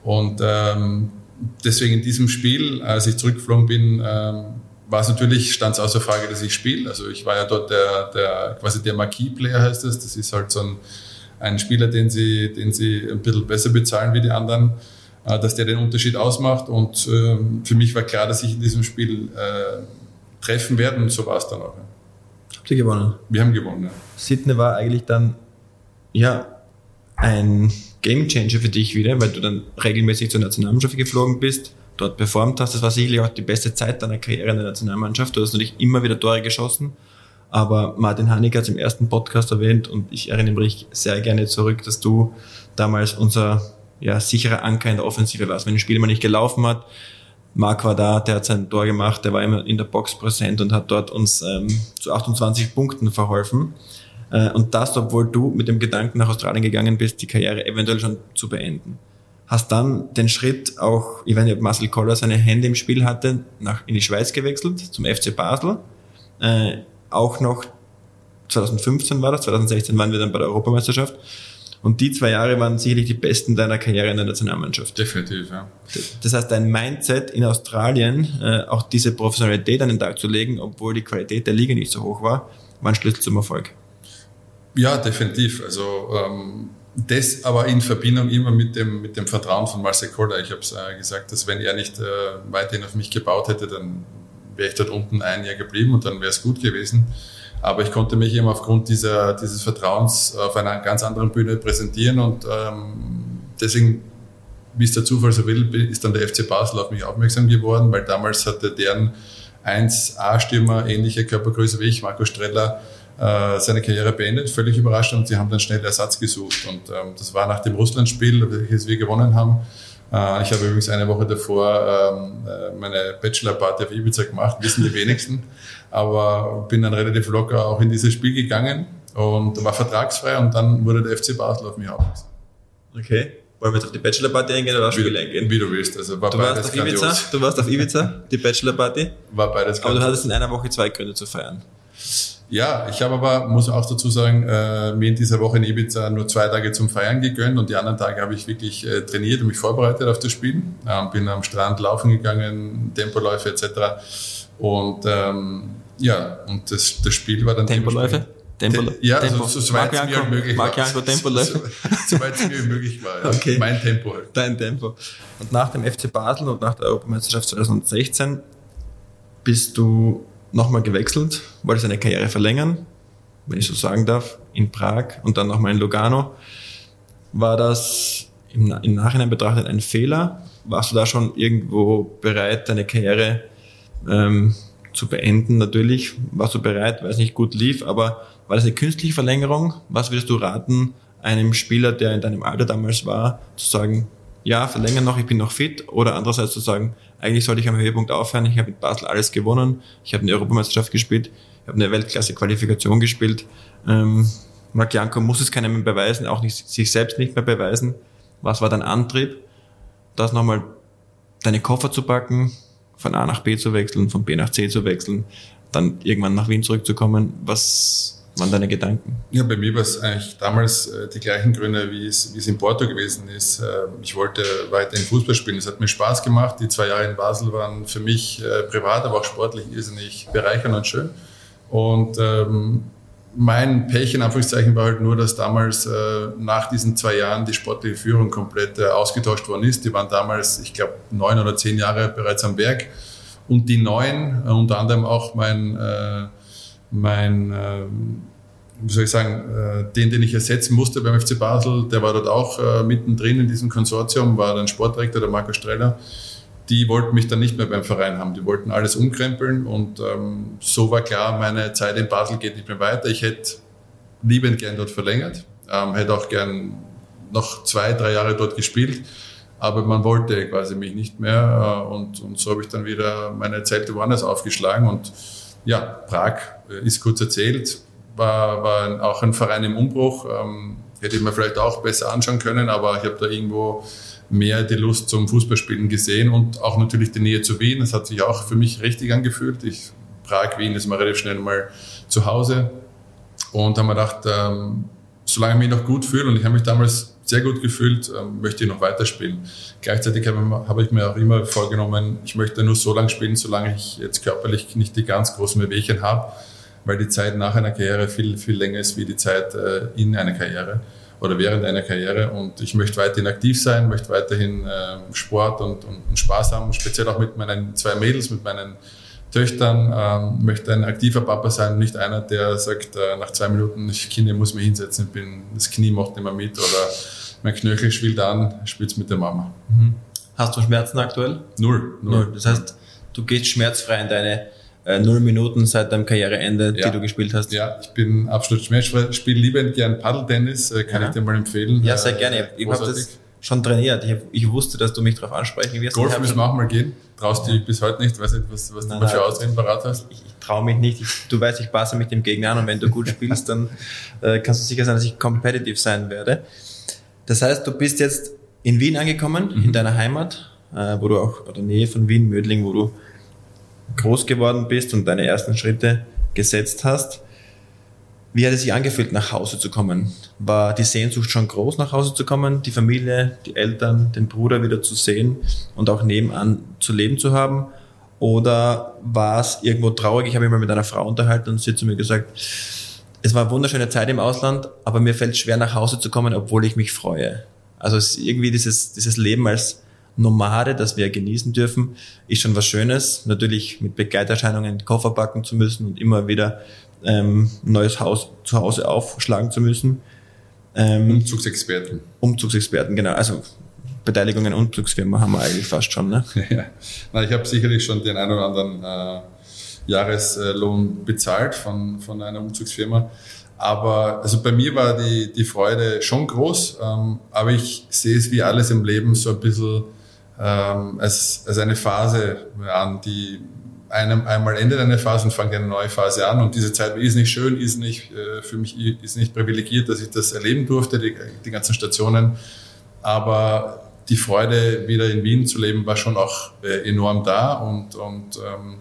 Und ähm, deswegen in diesem Spiel, als ich zurückgeflogen bin, ähm, war es natürlich, stand es außer Frage, dass ich spiele. Also ich war ja dort der, der quasi der Marquis-Player heißt das. Das ist halt so ein, ein Spieler, den sie, den sie ein bisschen besser bezahlen wie die anderen. Äh, dass der den Unterschied ausmacht. Und ähm, für mich war klar, dass ich in diesem Spiel äh, treffen werde und so war es dann auch. Habt ihr gewonnen? Wir haben gewonnen, ja. Sydney war eigentlich dann, ja, ein Game Changer für dich wieder, weil du dann regelmäßig zur Nationalmannschaft geflogen bist, dort performt hast. Das war sicherlich auch die beste Zeit deiner Karriere in der Nationalmannschaft. Du hast natürlich immer wieder Tore geschossen. Aber Martin Hanig hat es im ersten Podcast erwähnt und ich erinnere mich sehr gerne zurück, dass du damals unser ja, sicherer Anker in der Offensive war. Wenn ein Spieler mal nicht gelaufen hat, Marc war da, der hat sein Tor gemacht, der war immer in der Box präsent und hat dort uns ähm, zu 28 Punkten verholfen. Äh, und das, obwohl du mit dem Gedanken nach Australien gegangen bist, die Karriere eventuell schon zu beenden. Hast dann den Schritt auch, ich weiß nicht, ob Marcel Koller seine Hände im Spiel hatte, nach, in die Schweiz gewechselt, zum FC Basel. Äh, auch noch 2015 war das, 2016 waren wir dann bei der Europameisterschaft. Und die zwei Jahre waren sicherlich die besten deiner Karriere in der Nationalmannschaft. Definitiv, ja. Das heißt, dein Mindset in Australien, äh, auch diese Professionalität an den Tag zu legen, obwohl die Qualität der Liga nicht so hoch war, war ein Schlüssel zum Erfolg. Ja, definitiv. Also ähm, das aber in Verbindung immer mit dem, mit dem Vertrauen von Marcel Koller. Ich habe es äh, gesagt, dass wenn er nicht äh, weiterhin auf mich gebaut hätte, dann wäre ich dort unten ein Jahr geblieben und dann wäre es gut gewesen. Aber ich konnte mich eben aufgrund dieser, dieses Vertrauens auf einer ganz anderen Bühne präsentieren und ähm, deswegen, wie es der Zufall so will, ist dann der FC Basel auf mich aufmerksam geworden, weil damals hatte deren 1A-Stürmer, ähnliche Körpergröße wie ich, Marco Streller, äh, seine Karriere beendet, völlig überrascht und sie haben dann schnell Ersatz gesucht. Und ähm, das war nach dem Russland-Spiel, welches wir gewonnen haben. Äh, ich habe übrigens eine Woche davor ähm, äh, meine Bachelor-Party auf Ibiza gemacht, wissen die wenigsten. Aber bin dann relativ locker auch in dieses Spiel gegangen und war vertragsfrei und dann wurde der FC Basel auf mich aufmerksam. Okay. Wollen wir jetzt auf die Bachelor-Party eingehen oder aufs Spiel eingehen? Wie du willst. Also war du, warst auf Ibiza, du warst auf Ibiza, die Bachelor-Party. War beides Aber du hattest in einer Woche zwei Gründe zu feiern. Ja, ich habe aber, muss auch dazu sagen, äh, mir in dieser Woche in Ibiza nur zwei Tage zum Feiern gegönnt und die anderen Tage habe ich wirklich äh, trainiert und mich vorbereitet auf das Spiel. Ähm, bin am Strand laufen gegangen, Tempoläufe etc. Und ähm, ja, und das, das Spiel war dann Tempoläufe? Tempo, ja, Tempo. Also, so, so weit es mir möglich war. Marco Tempo läuft. So, weit es mir möglich war. Ja. Okay. Mein Tempo halt. Dein Tempo. Und nach dem FC Basel und nach der Europameisterschaft 2016 bist du nochmal gewechselt, wolltest deine Karriere verlängern, wenn ich so sagen darf, in Prag und dann nochmal in Lugano. War das im, im Nachhinein betrachtet ein Fehler? Warst du da schon irgendwo bereit, deine Karriere ähm, zu beenden? Natürlich warst du bereit, weil es nicht gut lief, aber war das eine künstliche Verlängerung? Was würdest du raten, einem Spieler, der in deinem Alter damals war, zu sagen, ja, verlängern noch, ich bin noch fit, oder andererseits zu sagen, eigentlich sollte ich am Höhepunkt aufhören, ich habe mit Basel alles gewonnen, ich habe eine Europameisterschaft gespielt, ich habe eine Weltklasse-Qualifikation gespielt. Ähm, Marc Janko muss es keinem mehr beweisen, auch nicht, sich selbst nicht mehr beweisen. Was war dein Antrieb, das nochmal deine Koffer zu packen, von A nach B zu wechseln, von B nach C zu wechseln, dann irgendwann nach Wien zurückzukommen? Was, waren deine Gedanken? Ja, bei mir war es eigentlich damals äh, die gleichen Gründe, wie es, wie es in Porto gewesen ist. Äh, ich wollte weiterhin Fußball spielen. Es hat mir Spaß gemacht. Die zwei Jahre in Basel waren für mich äh, privat, aber auch sportlich irrsinnig bereichernd und schön. Und ähm, mein Pech in Anführungszeichen war halt nur, dass damals äh, nach diesen zwei Jahren die sportliche Führung komplett äh, ausgetauscht worden ist. Die waren damals, ich glaube, neun oder zehn Jahre bereits am Werk. Und die neuen, äh, unter anderem auch mein äh, mein, äh, wie soll ich sagen, äh, den, den ich ersetzen musste beim FC Basel, der war dort auch mittendrin in diesem Konsortium, war dann Sportdirektor, der Marco Streller. Die wollten mich dann nicht mehr beim Verein haben. Die wollten alles umkrempeln und ähm, so war klar, meine Zeit in Basel geht nicht mehr weiter. Ich hätte liebend gern dort verlängert, ähm, hätte auch gern noch zwei, drei Jahre dort gespielt, aber man wollte quasi mich nicht mehr äh, und, und so habe ich dann wieder meine Zelte woanders aufgeschlagen und ja, Prag äh, ist kurz erzählt, war, war auch ein Verein im Umbruch. Ähm, hätte ich mir vielleicht auch besser anschauen können, aber ich habe da irgendwo mehr die Lust zum Fußballspielen gesehen und auch natürlich die Nähe zu Wien. Das hat sich auch für mich richtig angefühlt. Ich, Prag, Wien ist mal relativ schnell mal zu Hause und haben mir gedacht, ähm, solange ich mich noch gut fühle und ich habe mich damals sehr gut gefühlt, ähm, möchte ich noch weiterspielen. Gleichzeitig habe, habe ich mir auch immer vorgenommen, ich möchte nur so lange spielen, solange ich jetzt körperlich nicht die ganz großen Bewegchen habe, weil die Zeit nach einer Karriere viel, viel länger ist wie die Zeit äh, in einer Karriere oder während einer Karriere. Und ich möchte weiterhin aktiv sein, möchte weiterhin äh, Sport und, und, und Spaß haben, speziell auch mit meinen zwei Mädels, mit meinen Töchtern, ähm, möchte ein aktiver Papa sein, nicht einer, der sagt, äh, nach zwei Minuten, ich Kinder muss mich hinsetzen, bin, das Knie macht nicht mehr mit oder mein Knöchel schwillt an, spielt's mit der Mama. Mhm. Hast du Schmerzen aktuell? Null, null. null. Das heißt, du gehst schmerzfrei in deine äh, null Minuten seit deinem Karriereende, ja. die du gespielt hast. Ja, ich bin absolut schmerzfrei. Ich spiele liebend gern Paddeltennis, äh, kann ja. ich dir mal empfehlen. Ja, sehr gerne. Ich, habe das schon trainiert. Ich, ich, wusste, dass du mich darauf ansprechen wirst. Golf müssen wir auch mal gehen. Traust du dich bis heute nicht? Weiß nicht, was, was nein, du mal für Ausreden parat hast? Ich, ich traue mich nicht. Ich, du weißt, ich passe mit dem Gegner an und wenn du gut spielst, dann äh, kannst du sicher sein, dass ich competitive sein werde. Das heißt, du bist jetzt in Wien angekommen, mhm. in deiner Heimat, äh, wo du auch, oder Nähe von Wien, Mödling, wo du groß geworden bist und deine ersten Schritte gesetzt hast. Wie hat es sich angefühlt, nach Hause zu kommen? War die Sehnsucht schon groß, nach Hause zu kommen, die Familie, die Eltern, den Bruder wieder zu sehen und auch nebenan zu leben zu haben? Oder war es irgendwo traurig? Ich habe mich mal mit einer Frau unterhalten und sie hat zu mir gesagt, es war eine wunderschöne Zeit im Ausland, aber mir fällt schwer nach Hause zu kommen, obwohl ich mich freue. Also es ist irgendwie dieses, dieses Leben als Nomade, das wir genießen dürfen, ist schon was Schönes. Natürlich mit Begleiterscheinungen Koffer packen zu müssen und immer wieder ähm, neues Haus zu Hause aufschlagen zu müssen. Ähm, Umzugsexperten. Umzugsexperten, genau. Also Beteiligungen Umzugsfirma haben wir eigentlich fast schon. Ne? ja. Na, ich habe sicherlich schon den einen oder anderen äh, Jahreslohn bezahlt von, von einer Umzugsfirma. Aber also bei mir war die, die Freude schon groß, ähm, aber ich sehe es wie alles im Leben so ein bisschen ähm, als, als eine Phase an, die einem, einmal endet eine Phase und fängt eine neue Phase an. Und diese Zeit ist nicht schön, ist nicht äh, für mich ist nicht privilegiert, dass ich das erleben durfte, die, die ganzen Stationen. Aber die Freude, wieder in Wien zu leben, war schon auch äh, enorm da. Und, und ähm,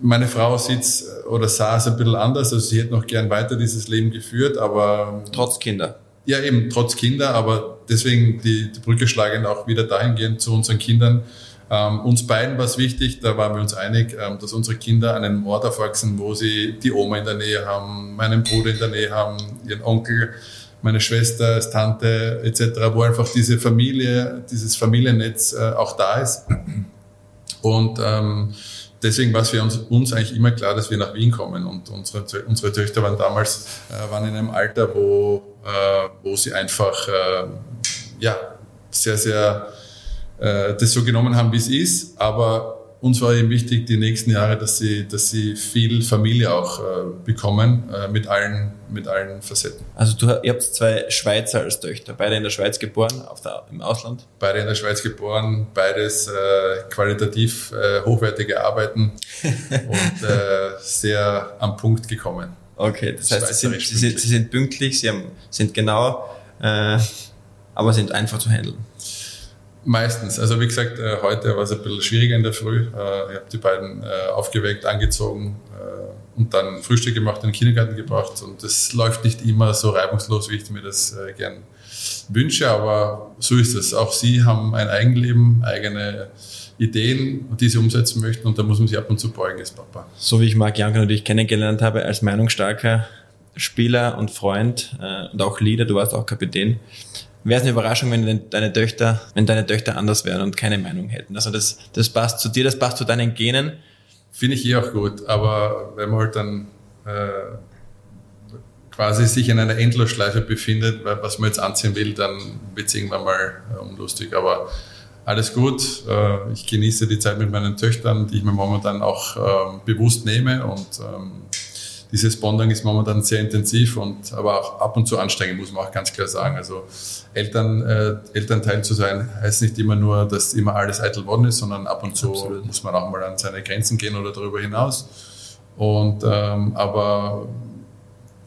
meine Frau sieht oder sah es ein bisschen anders. Also sie hätte noch gern weiter dieses Leben geführt, aber trotz Kinder. Ja, eben trotz Kinder, aber deswegen die, die Brücke schlagen auch wieder dahingehend zu unseren Kindern ähm, uns beiden war es wichtig, da waren wir uns einig, ähm, dass unsere Kinder an einem Ort aufwachsen, wo sie die Oma in der Nähe haben, meinen Bruder in der Nähe haben, ihren Onkel, meine Schwester als Tante etc., wo einfach diese Familie, dieses Familiennetz äh, auch da ist. Und ähm, deswegen war es für uns, uns eigentlich immer klar, dass wir nach Wien kommen. Und unsere, unsere Töchter waren damals äh, waren in einem Alter, wo, äh, wo sie einfach äh, ja, sehr, sehr äh, das so genommen haben, wie es ist. Aber uns war eben wichtig, die nächsten Jahre, dass sie, dass sie viel Familie auch äh, bekommen, äh, mit, allen, mit allen Facetten. Also du, ihr habt zwei Schweizer als Töchter, beide in der Schweiz geboren, auf der, im Ausland? Beide in der Schweiz geboren, beides äh, qualitativ äh, hochwertige Arbeiten und äh, sehr am Punkt gekommen. Okay, das heißt, sie sind, sie, sind, sie sind pünktlich, sie haben, sind genau, äh, aber sind einfach zu handeln. Meistens. Also wie gesagt, äh, heute war es ein bisschen schwieriger in der Früh. Äh, ich habe die beiden äh, aufgeweckt, angezogen und dann Frühstück gemacht, in den Kindergarten gebracht. Und das läuft nicht immer so reibungslos, wie ich mir das gern wünsche, aber so ist es. Auch sie haben ein Eigenleben, eigene Ideen, die sie umsetzen möchten und da muss man sich ab und zu beugen als Papa. So wie ich Marc Janko natürlich kennengelernt habe, als meinungsstarker Spieler und Freund und auch Leader, du warst auch Kapitän, wäre es eine Überraschung, wenn deine Töchter, wenn deine Töchter anders wären und keine Meinung hätten. Also das, das passt zu dir, das passt zu deinen Genen. Finde ich eh auch gut, aber wenn man halt dann äh, quasi sich in einer Endlosschleife befindet, was man jetzt anziehen will, dann wird es irgendwann mal äh, unlustig. Aber alles gut. Äh, ich genieße die Zeit mit meinen Töchtern, die ich mir momentan auch äh, bewusst nehme und ähm, dieses Bonding ist momentan sehr intensiv und aber auch ab und zu anstrengend, muss man auch ganz klar sagen. Also Eltern, äh, Elternteil zu sein, heißt nicht immer nur, dass immer alles eitel worden ist, sondern ab und zu Absolut. muss man auch mal an seine Grenzen gehen oder darüber hinaus. Und ähm, aber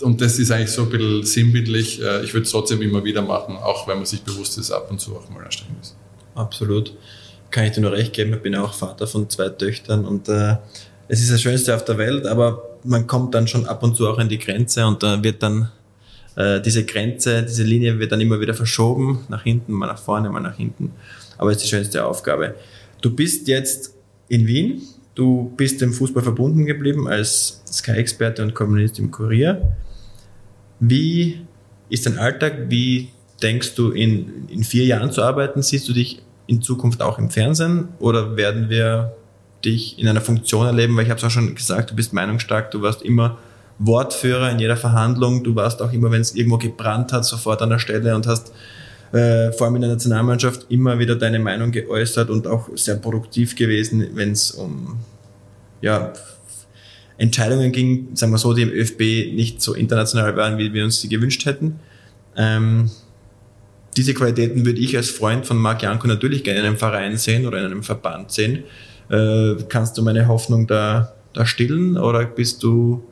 und das ist eigentlich so ein bisschen sinnbildlich. Äh, ich würde es trotzdem immer wieder machen, auch wenn man sich bewusst ist, ab und zu auch mal anstrengend ist. Absolut. Kann ich dir nur recht geben. Ich bin auch Vater von zwei Töchtern und äh, es ist das Schönste auf der Welt, aber man kommt dann schon ab und zu auch an die Grenze und da wird dann äh, diese Grenze, diese Linie wird dann immer wieder verschoben, nach hinten, mal nach vorne, mal nach hinten. Aber es ist die schönste Aufgabe. Du bist jetzt in Wien, du bist dem Fußball verbunden geblieben als Sky-Experte und Kommunist im Kurier. Wie ist dein Alltag? Wie denkst du, in, in vier Jahren zu arbeiten? Siehst du dich in Zukunft auch im Fernsehen oder werden wir dich in einer Funktion erleben, weil ich habe es auch schon gesagt, du bist meinungsstark, du warst immer Wortführer in jeder Verhandlung, du warst auch immer, wenn es irgendwo gebrannt hat, sofort an der Stelle und hast äh, vor allem in der Nationalmannschaft immer wieder deine Meinung geäußert und auch sehr produktiv gewesen, wenn es um ja, Entscheidungen ging, sagen wir so, die im ÖFB nicht so international waren, wie wir uns sie gewünscht hätten. Ähm, diese Qualitäten würde ich als Freund von Marc Janko natürlich gerne in einem Verein sehen oder in einem Verband sehen. Äh, kannst du meine Hoffnung da, da stillen oder bist du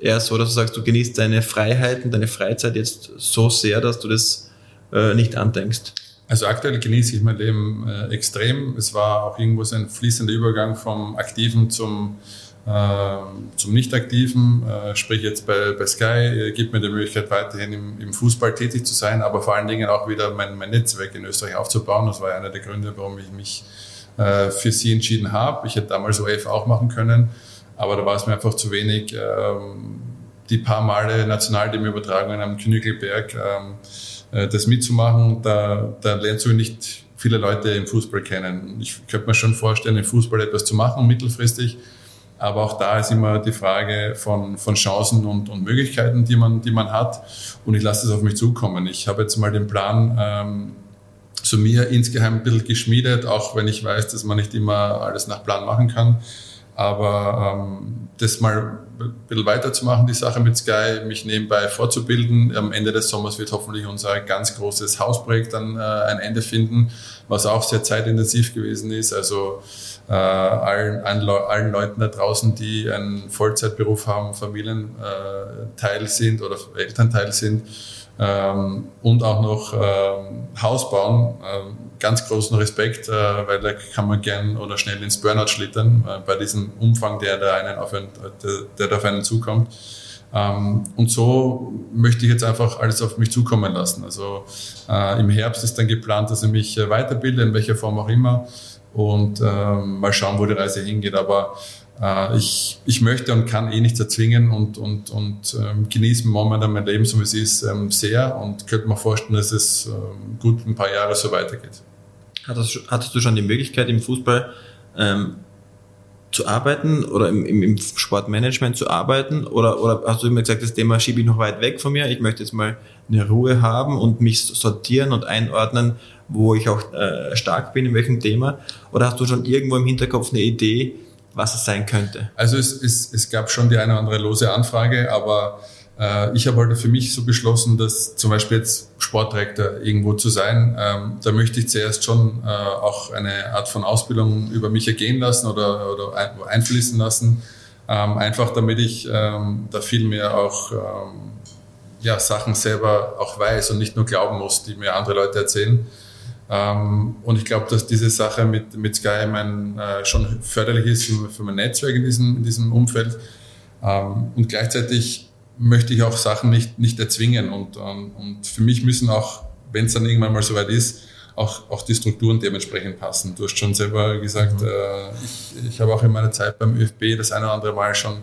eher so, dass du sagst, du genießt deine Freiheiten, deine Freizeit jetzt so sehr, dass du das äh, nicht andenkst? Also aktuell genieße ich mein Leben äh, extrem. Es war auch irgendwo so ein fließender Übergang vom Aktiven zum, äh, zum Nicht-Aktiven. Äh, sprich jetzt bei, bei Sky, äh, gibt mir die Möglichkeit, weiterhin im, im, Fußball tätig zu sein, aber vor allen Dingen auch wieder mein, mein Netzwerk in Österreich aufzubauen. Das war einer der Gründe, warum ich mich äh, für sie entschieden habe. Ich hätte damals OF auch machen können, aber da war es mir einfach zu wenig. Ähm, die paar Male Nationalteam-Übertragungen am Knügelberg, ähm, äh, das mitzumachen, da, da lernst du nicht viele Leute im Fußball kennen. Ich könnte mir schon vorstellen, im Fußball etwas zu machen, mittelfristig. Aber auch da ist immer die Frage von, von Chancen und, und Möglichkeiten, die man, die man hat. Und ich lasse es auf mich zukommen. Ich habe jetzt mal den Plan, ähm, zu mir insgeheim ein bisschen geschmiedet, auch wenn ich weiß, dass man nicht immer alles nach Plan machen kann. Aber ähm, das mal ein bisschen weiterzumachen, die Sache mit Sky, mich nebenbei fortzubilden. Am Ende des Sommers wird hoffentlich unser ganz großes Hausprojekt dann äh, ein Ende finden, was auch sehr zeitintensiv gewesen ist. Also äh, allen, allen Leuten da draußen, die einen Vollzeitberuf haben, Familienteil äh, sind oder Elternteil sind ähm, und auch noch ähm, Haus bauen. Ähm, ganz großen Respekt, äh, weil da kann man gern oder schnell ins Burnout schlittern äh, bei diesem Umfang, der da einen auf einen, der, der da auf einen zukommt. Ähm, und so möchte ich jetzt einfach alles auf mich zukommen lassen. Also äh, im Herbst ist dann geplant, dass ich mich äh, weiterbilde, in welcher Form auch immer und ähm, mal schauen, wo die Reise hingeht. Aber äh, ich, ich möchte und kann eh nichts erzwingen und, und, und ähm, genieße momentan mein Leben, so wie es ist, ähm, sehr und könnte mir vorstellen, dass es ähm, gut ein paar Jahre so weitergeht. Hattest, hattest du schon die Möglichkeit im Fußball ähm, zu arbeiten oder im, im, im Sportmanagement zu arbeiten? Oder, oder hast du immer gesagt, das Thema schiebe ich noch weit weg von mir? Ich möchte jetzt mal eine Ruhe haben und mich sortieren und einordnen, wo ich auch äh, stark bin, in welchem Thema? Oder hast du schon irgendwo im Hinterkopf eine Idee, was es sein könnte? Also es, es, es gab schon die eine oder andere lose Anfrage, aber äh, ich habe halt für mich so beschlossen, dass zum Beispiel jetzt Sportdirektor irgendwo zu sein, ähm, da möchte ich zuerst schon äh, auch eine Art von Ausbildung über mich ergehen lassen oder, oder ein, einfließen lassen, ähm, einfach damit ich ähm, da viel mehr auch ähm, ja, Sachen selber auch weiß und nicht nur glauben muss, die mir andere Leute erzählen. Ähm, und ich glaube, dass diese Sache mit, mit Sky mein, äh, schon förderlich ist für, für, mein Netzwerk in diesem, in diesem Umfeld. Ähm, und gleichzeitig möchte ich auch Sachen nicht, nicht erzwingen. Und, und, und für mich müssen auch, wenn es dann irgendwann mal soweit ist, auch, auch die Strukturen dementsprechend passen. Du hast schon selber gesagt, mhm. äh, ich, ich habe auch in meiner Zeit beim ÖFB das eine oder andere Mal schon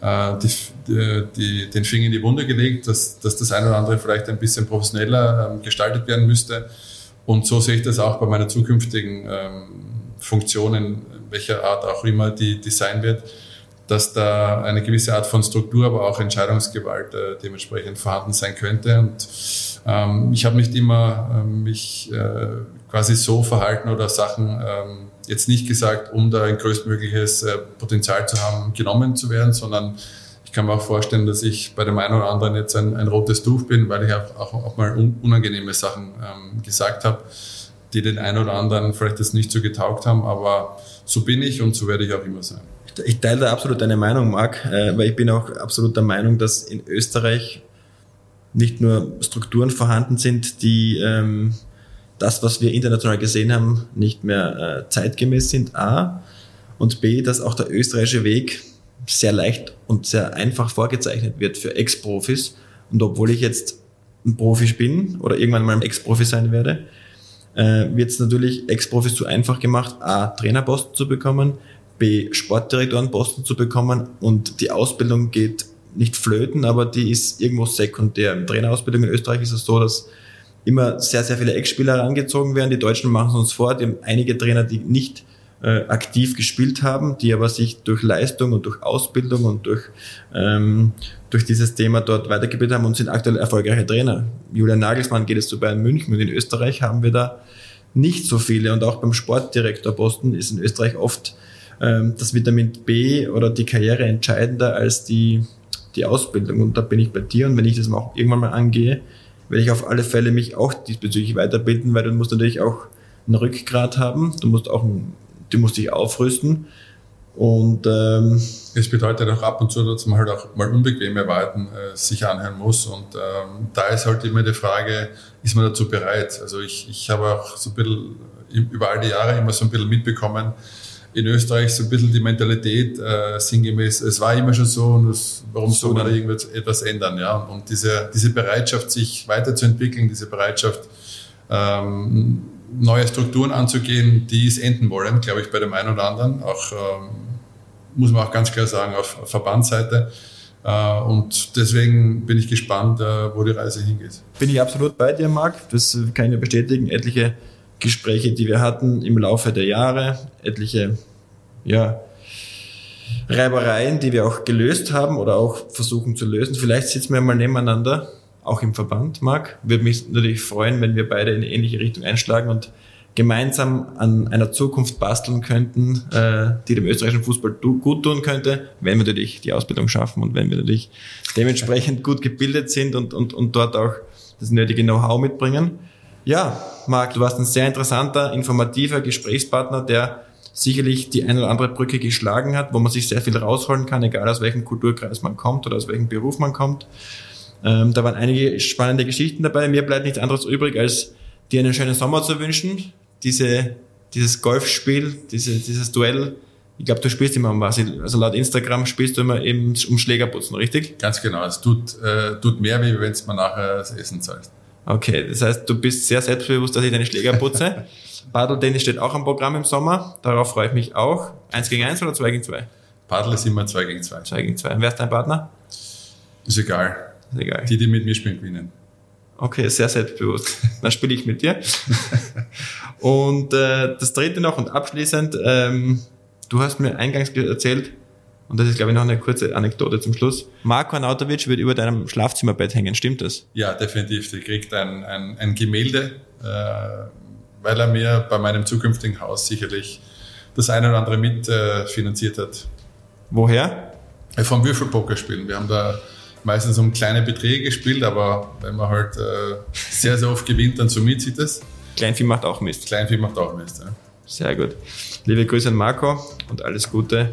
äh, die, die, den Finger in die Wunde gelegt, dass, dass das eine oder andere vielleicht ein bisschen professioneller ähm, gestaltet werden müsste. Und so sehe ich das auch bei meiner zukünftigen ähm, Funktionen, welcher Art auch immer die, sein wird, dass da eine gewisse Art von Struktur, aber auch Entscheidungsgewalt äh, dementsprechend vorhanden sein könnte. Und ähm, ich habe nicht immer äh, mich äh, quasi so verhalten oder Sachen ähm, jetzt nicht gesagt, um da ein größtmögliches äh, Potenzial zu haben, genommen zu werden, sondern kann mir auch vorstellen, dass ich bei dem einen oder anderen jetzt ein, ein rotes Tuch bin, weil ich auch, auch, auch mal unangenehme Sachen ähm, gesagt habe, die den einen oder anderen vielleicht das nicht so getaugt haben, aber so bin ich und so werde ich auch immer sein. Ich teile da absolut deine Meinung, Marc, äh, weil ich bin auch absolut der Meinung, dass in Österreich nicht nur Strukturen vorhanden sind, die ähm, das, was wir international gesehen haben, nicht mehr äh, zeitgemäß sind, A, und B, dass auch der österreichische Weg sehr leicht und sehr einfach vorgezeichnet wird für Ex-Profis. Und obwohl ich jetzt ein Profi bin oder irgendwann mal ein Ex-Profi sein werde, äh, wird es natürlich Ex-Profis zu einfach gemacht, A, Trainerposten zu bekommen, B, Sportdirektorenposten zu bekommen und die Ausbildung geht nicht flöten, aber die ist irgendwo sekundär. In Trainerausbildung in Österreich ist es so, dass immer sehr, sehr viele Ex-Spieler herangezogen werden. Die Deutschen machen es uns vor. Die haben einige Trainer, die nicht äh, aktiv gespielt haben, die aber sich durch Leistung und durch Ausbildung und durch, ähm, durch dieses Thema dort weitergebildet haben und sind aktuell erfolgreiche Trainer. Julian Nagelsmann geht es zu Bayern München und in Österreich haben wir da nicht so viele. Und auch beim Sportdirektorposten ist in Österreich oft ähm, das Vitamin B oder die Karriere entscheidender als die, die Ausbildung. Und da bin ich bei dir. Und wenn ich das auch irgendwann mal angehe, werde ich auf alle Fälle mich auch diesbezüglich weiterbilden, weil du musst natürlich auch ein Rückgrat haben, du musst auch ein die musste ich aufrüsten. Und ähm, es bedeutet auch ab und zu, dass man halt auch mal unbequeme Wahrheiten äh, sich anhören muss. Und ähm, da ist halt immer die Frage, ist man dazu bereit? Also ich, ich habe auch so ein bisschen über all die Jahre immer so ein bisschen mitbekommen, in Österreich so ein bisschen die Mentalität äh, sinngemäß, es war immer schon so und das, warum so soll man da irgendwas ändern? Ja? Und diese, diese Bereitschaft, sich weiterzuentwickeln, diese Bereitschaft, ähm, neue Strukturen anzugehen, die es enden wollen, glaube ich, bei dem einen oder anderen. Auch ähm, muss man auch ganz klar sagen, auf Verbandsseite. Äh, und deswegen bin ich gespannt, äh, wo die Reise hingeht. Bin ich absolut bei dir, Marc. Das kann ich ja bestätigen. Etliche Gespräche, die wir hatten im Laufe der Jahre, etliche, ja, Reibereien, die wir auch gelöst haben oder auch versuchen zu lösen. Vielleicht sitzen wir mal nebeneinander auch im Verband, Marc. Würde mich natürlich freuen, wenn wir beide in eine ähnliche Richtung einschlagen und gemeinsam an einer Zukunft basteln könnten, äh, die dem österreichischen Fußball gut tun könnte, wenn wir natürlich die Ausbildung schaffen und wenn wir natürlich dementsprechend gut gebildet sind und, und, und dort auch das nötige Know-how mitbringen. Ja, Marc, du warst ein sehr interessanter, informativer Gesprächspartner, der sicherlich die eine oder andere Brücke geschlagen hat, wo man sich sehr viel rausholen kann, egal aus welchem Kulturkreis man kommt oder aus welchem Beruf man kommt. Ähm, da waren einige spannende Geschichten dabei. Mir bleibt nichts anderes übrig, als dir einen schönen Sommer zu wünschen. Diese, dieses Golfspiel, diese, dieses Duell. Ich glaube, du spielst immer um was. Also laut Instagram spielst du immer eben um Schlägerputzen, richtig? Ganz genau. Es tut, äh, tut mehr weh, wenn es mir nachher das Essen zahlst. Okay, das heißt, du bist sehr selbstbewusst, dass ich deine Schläger putze. Paddle-Tennis steht auch am Programm im Sommer. Darauf freue ich mich auch. Eins gegen eins oder zwei gegen zwei? Paddle ist immer zwei gegen zwei. Zwei gegen zwei. Wer ist dein Partner? Ist egal. Egal. Die, die mit mir spielen, gewinnen. Okay, sehr selbstbewusst. Dann spiele ich mit dir. und äh, das dritte noch und abschließend, ähm, du hast mir eingangs erzählt, und das ist, glaube ich, noch eine kurze Anekdote zum Schluss. Marko Anautovic wird über deinem Schlafzimmerbett hängen, stimmt das? Ja, definitiv. Der kriegt ein, ein, ein Gemälde, äh, weil er mir bei meinem zukünftigen Haus sicherlich das eine oder andere mitfinanziert äh, hat. Woher? Vom Würfelpoker spielen. Wir haben da meistens um kleine Beträge gespielt, aber wenn man halt äh, sehr, sehr oft gewinnt, dann summiert sich das. Kleinvieh macht auch Mist. Kleinvieh macht auch Mist, ja. Sehr gut. Liebe Grüße an Marco und alles Gute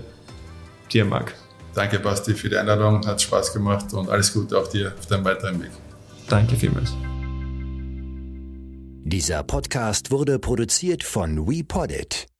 dir, Marc. Danke, Basti, für die Einladung. Hat Spaß gemacht und alles Gute auch dir auf deinem weiteren Weg. Danke vielmals. Dieser Podcast wurde produziert von WePoddit.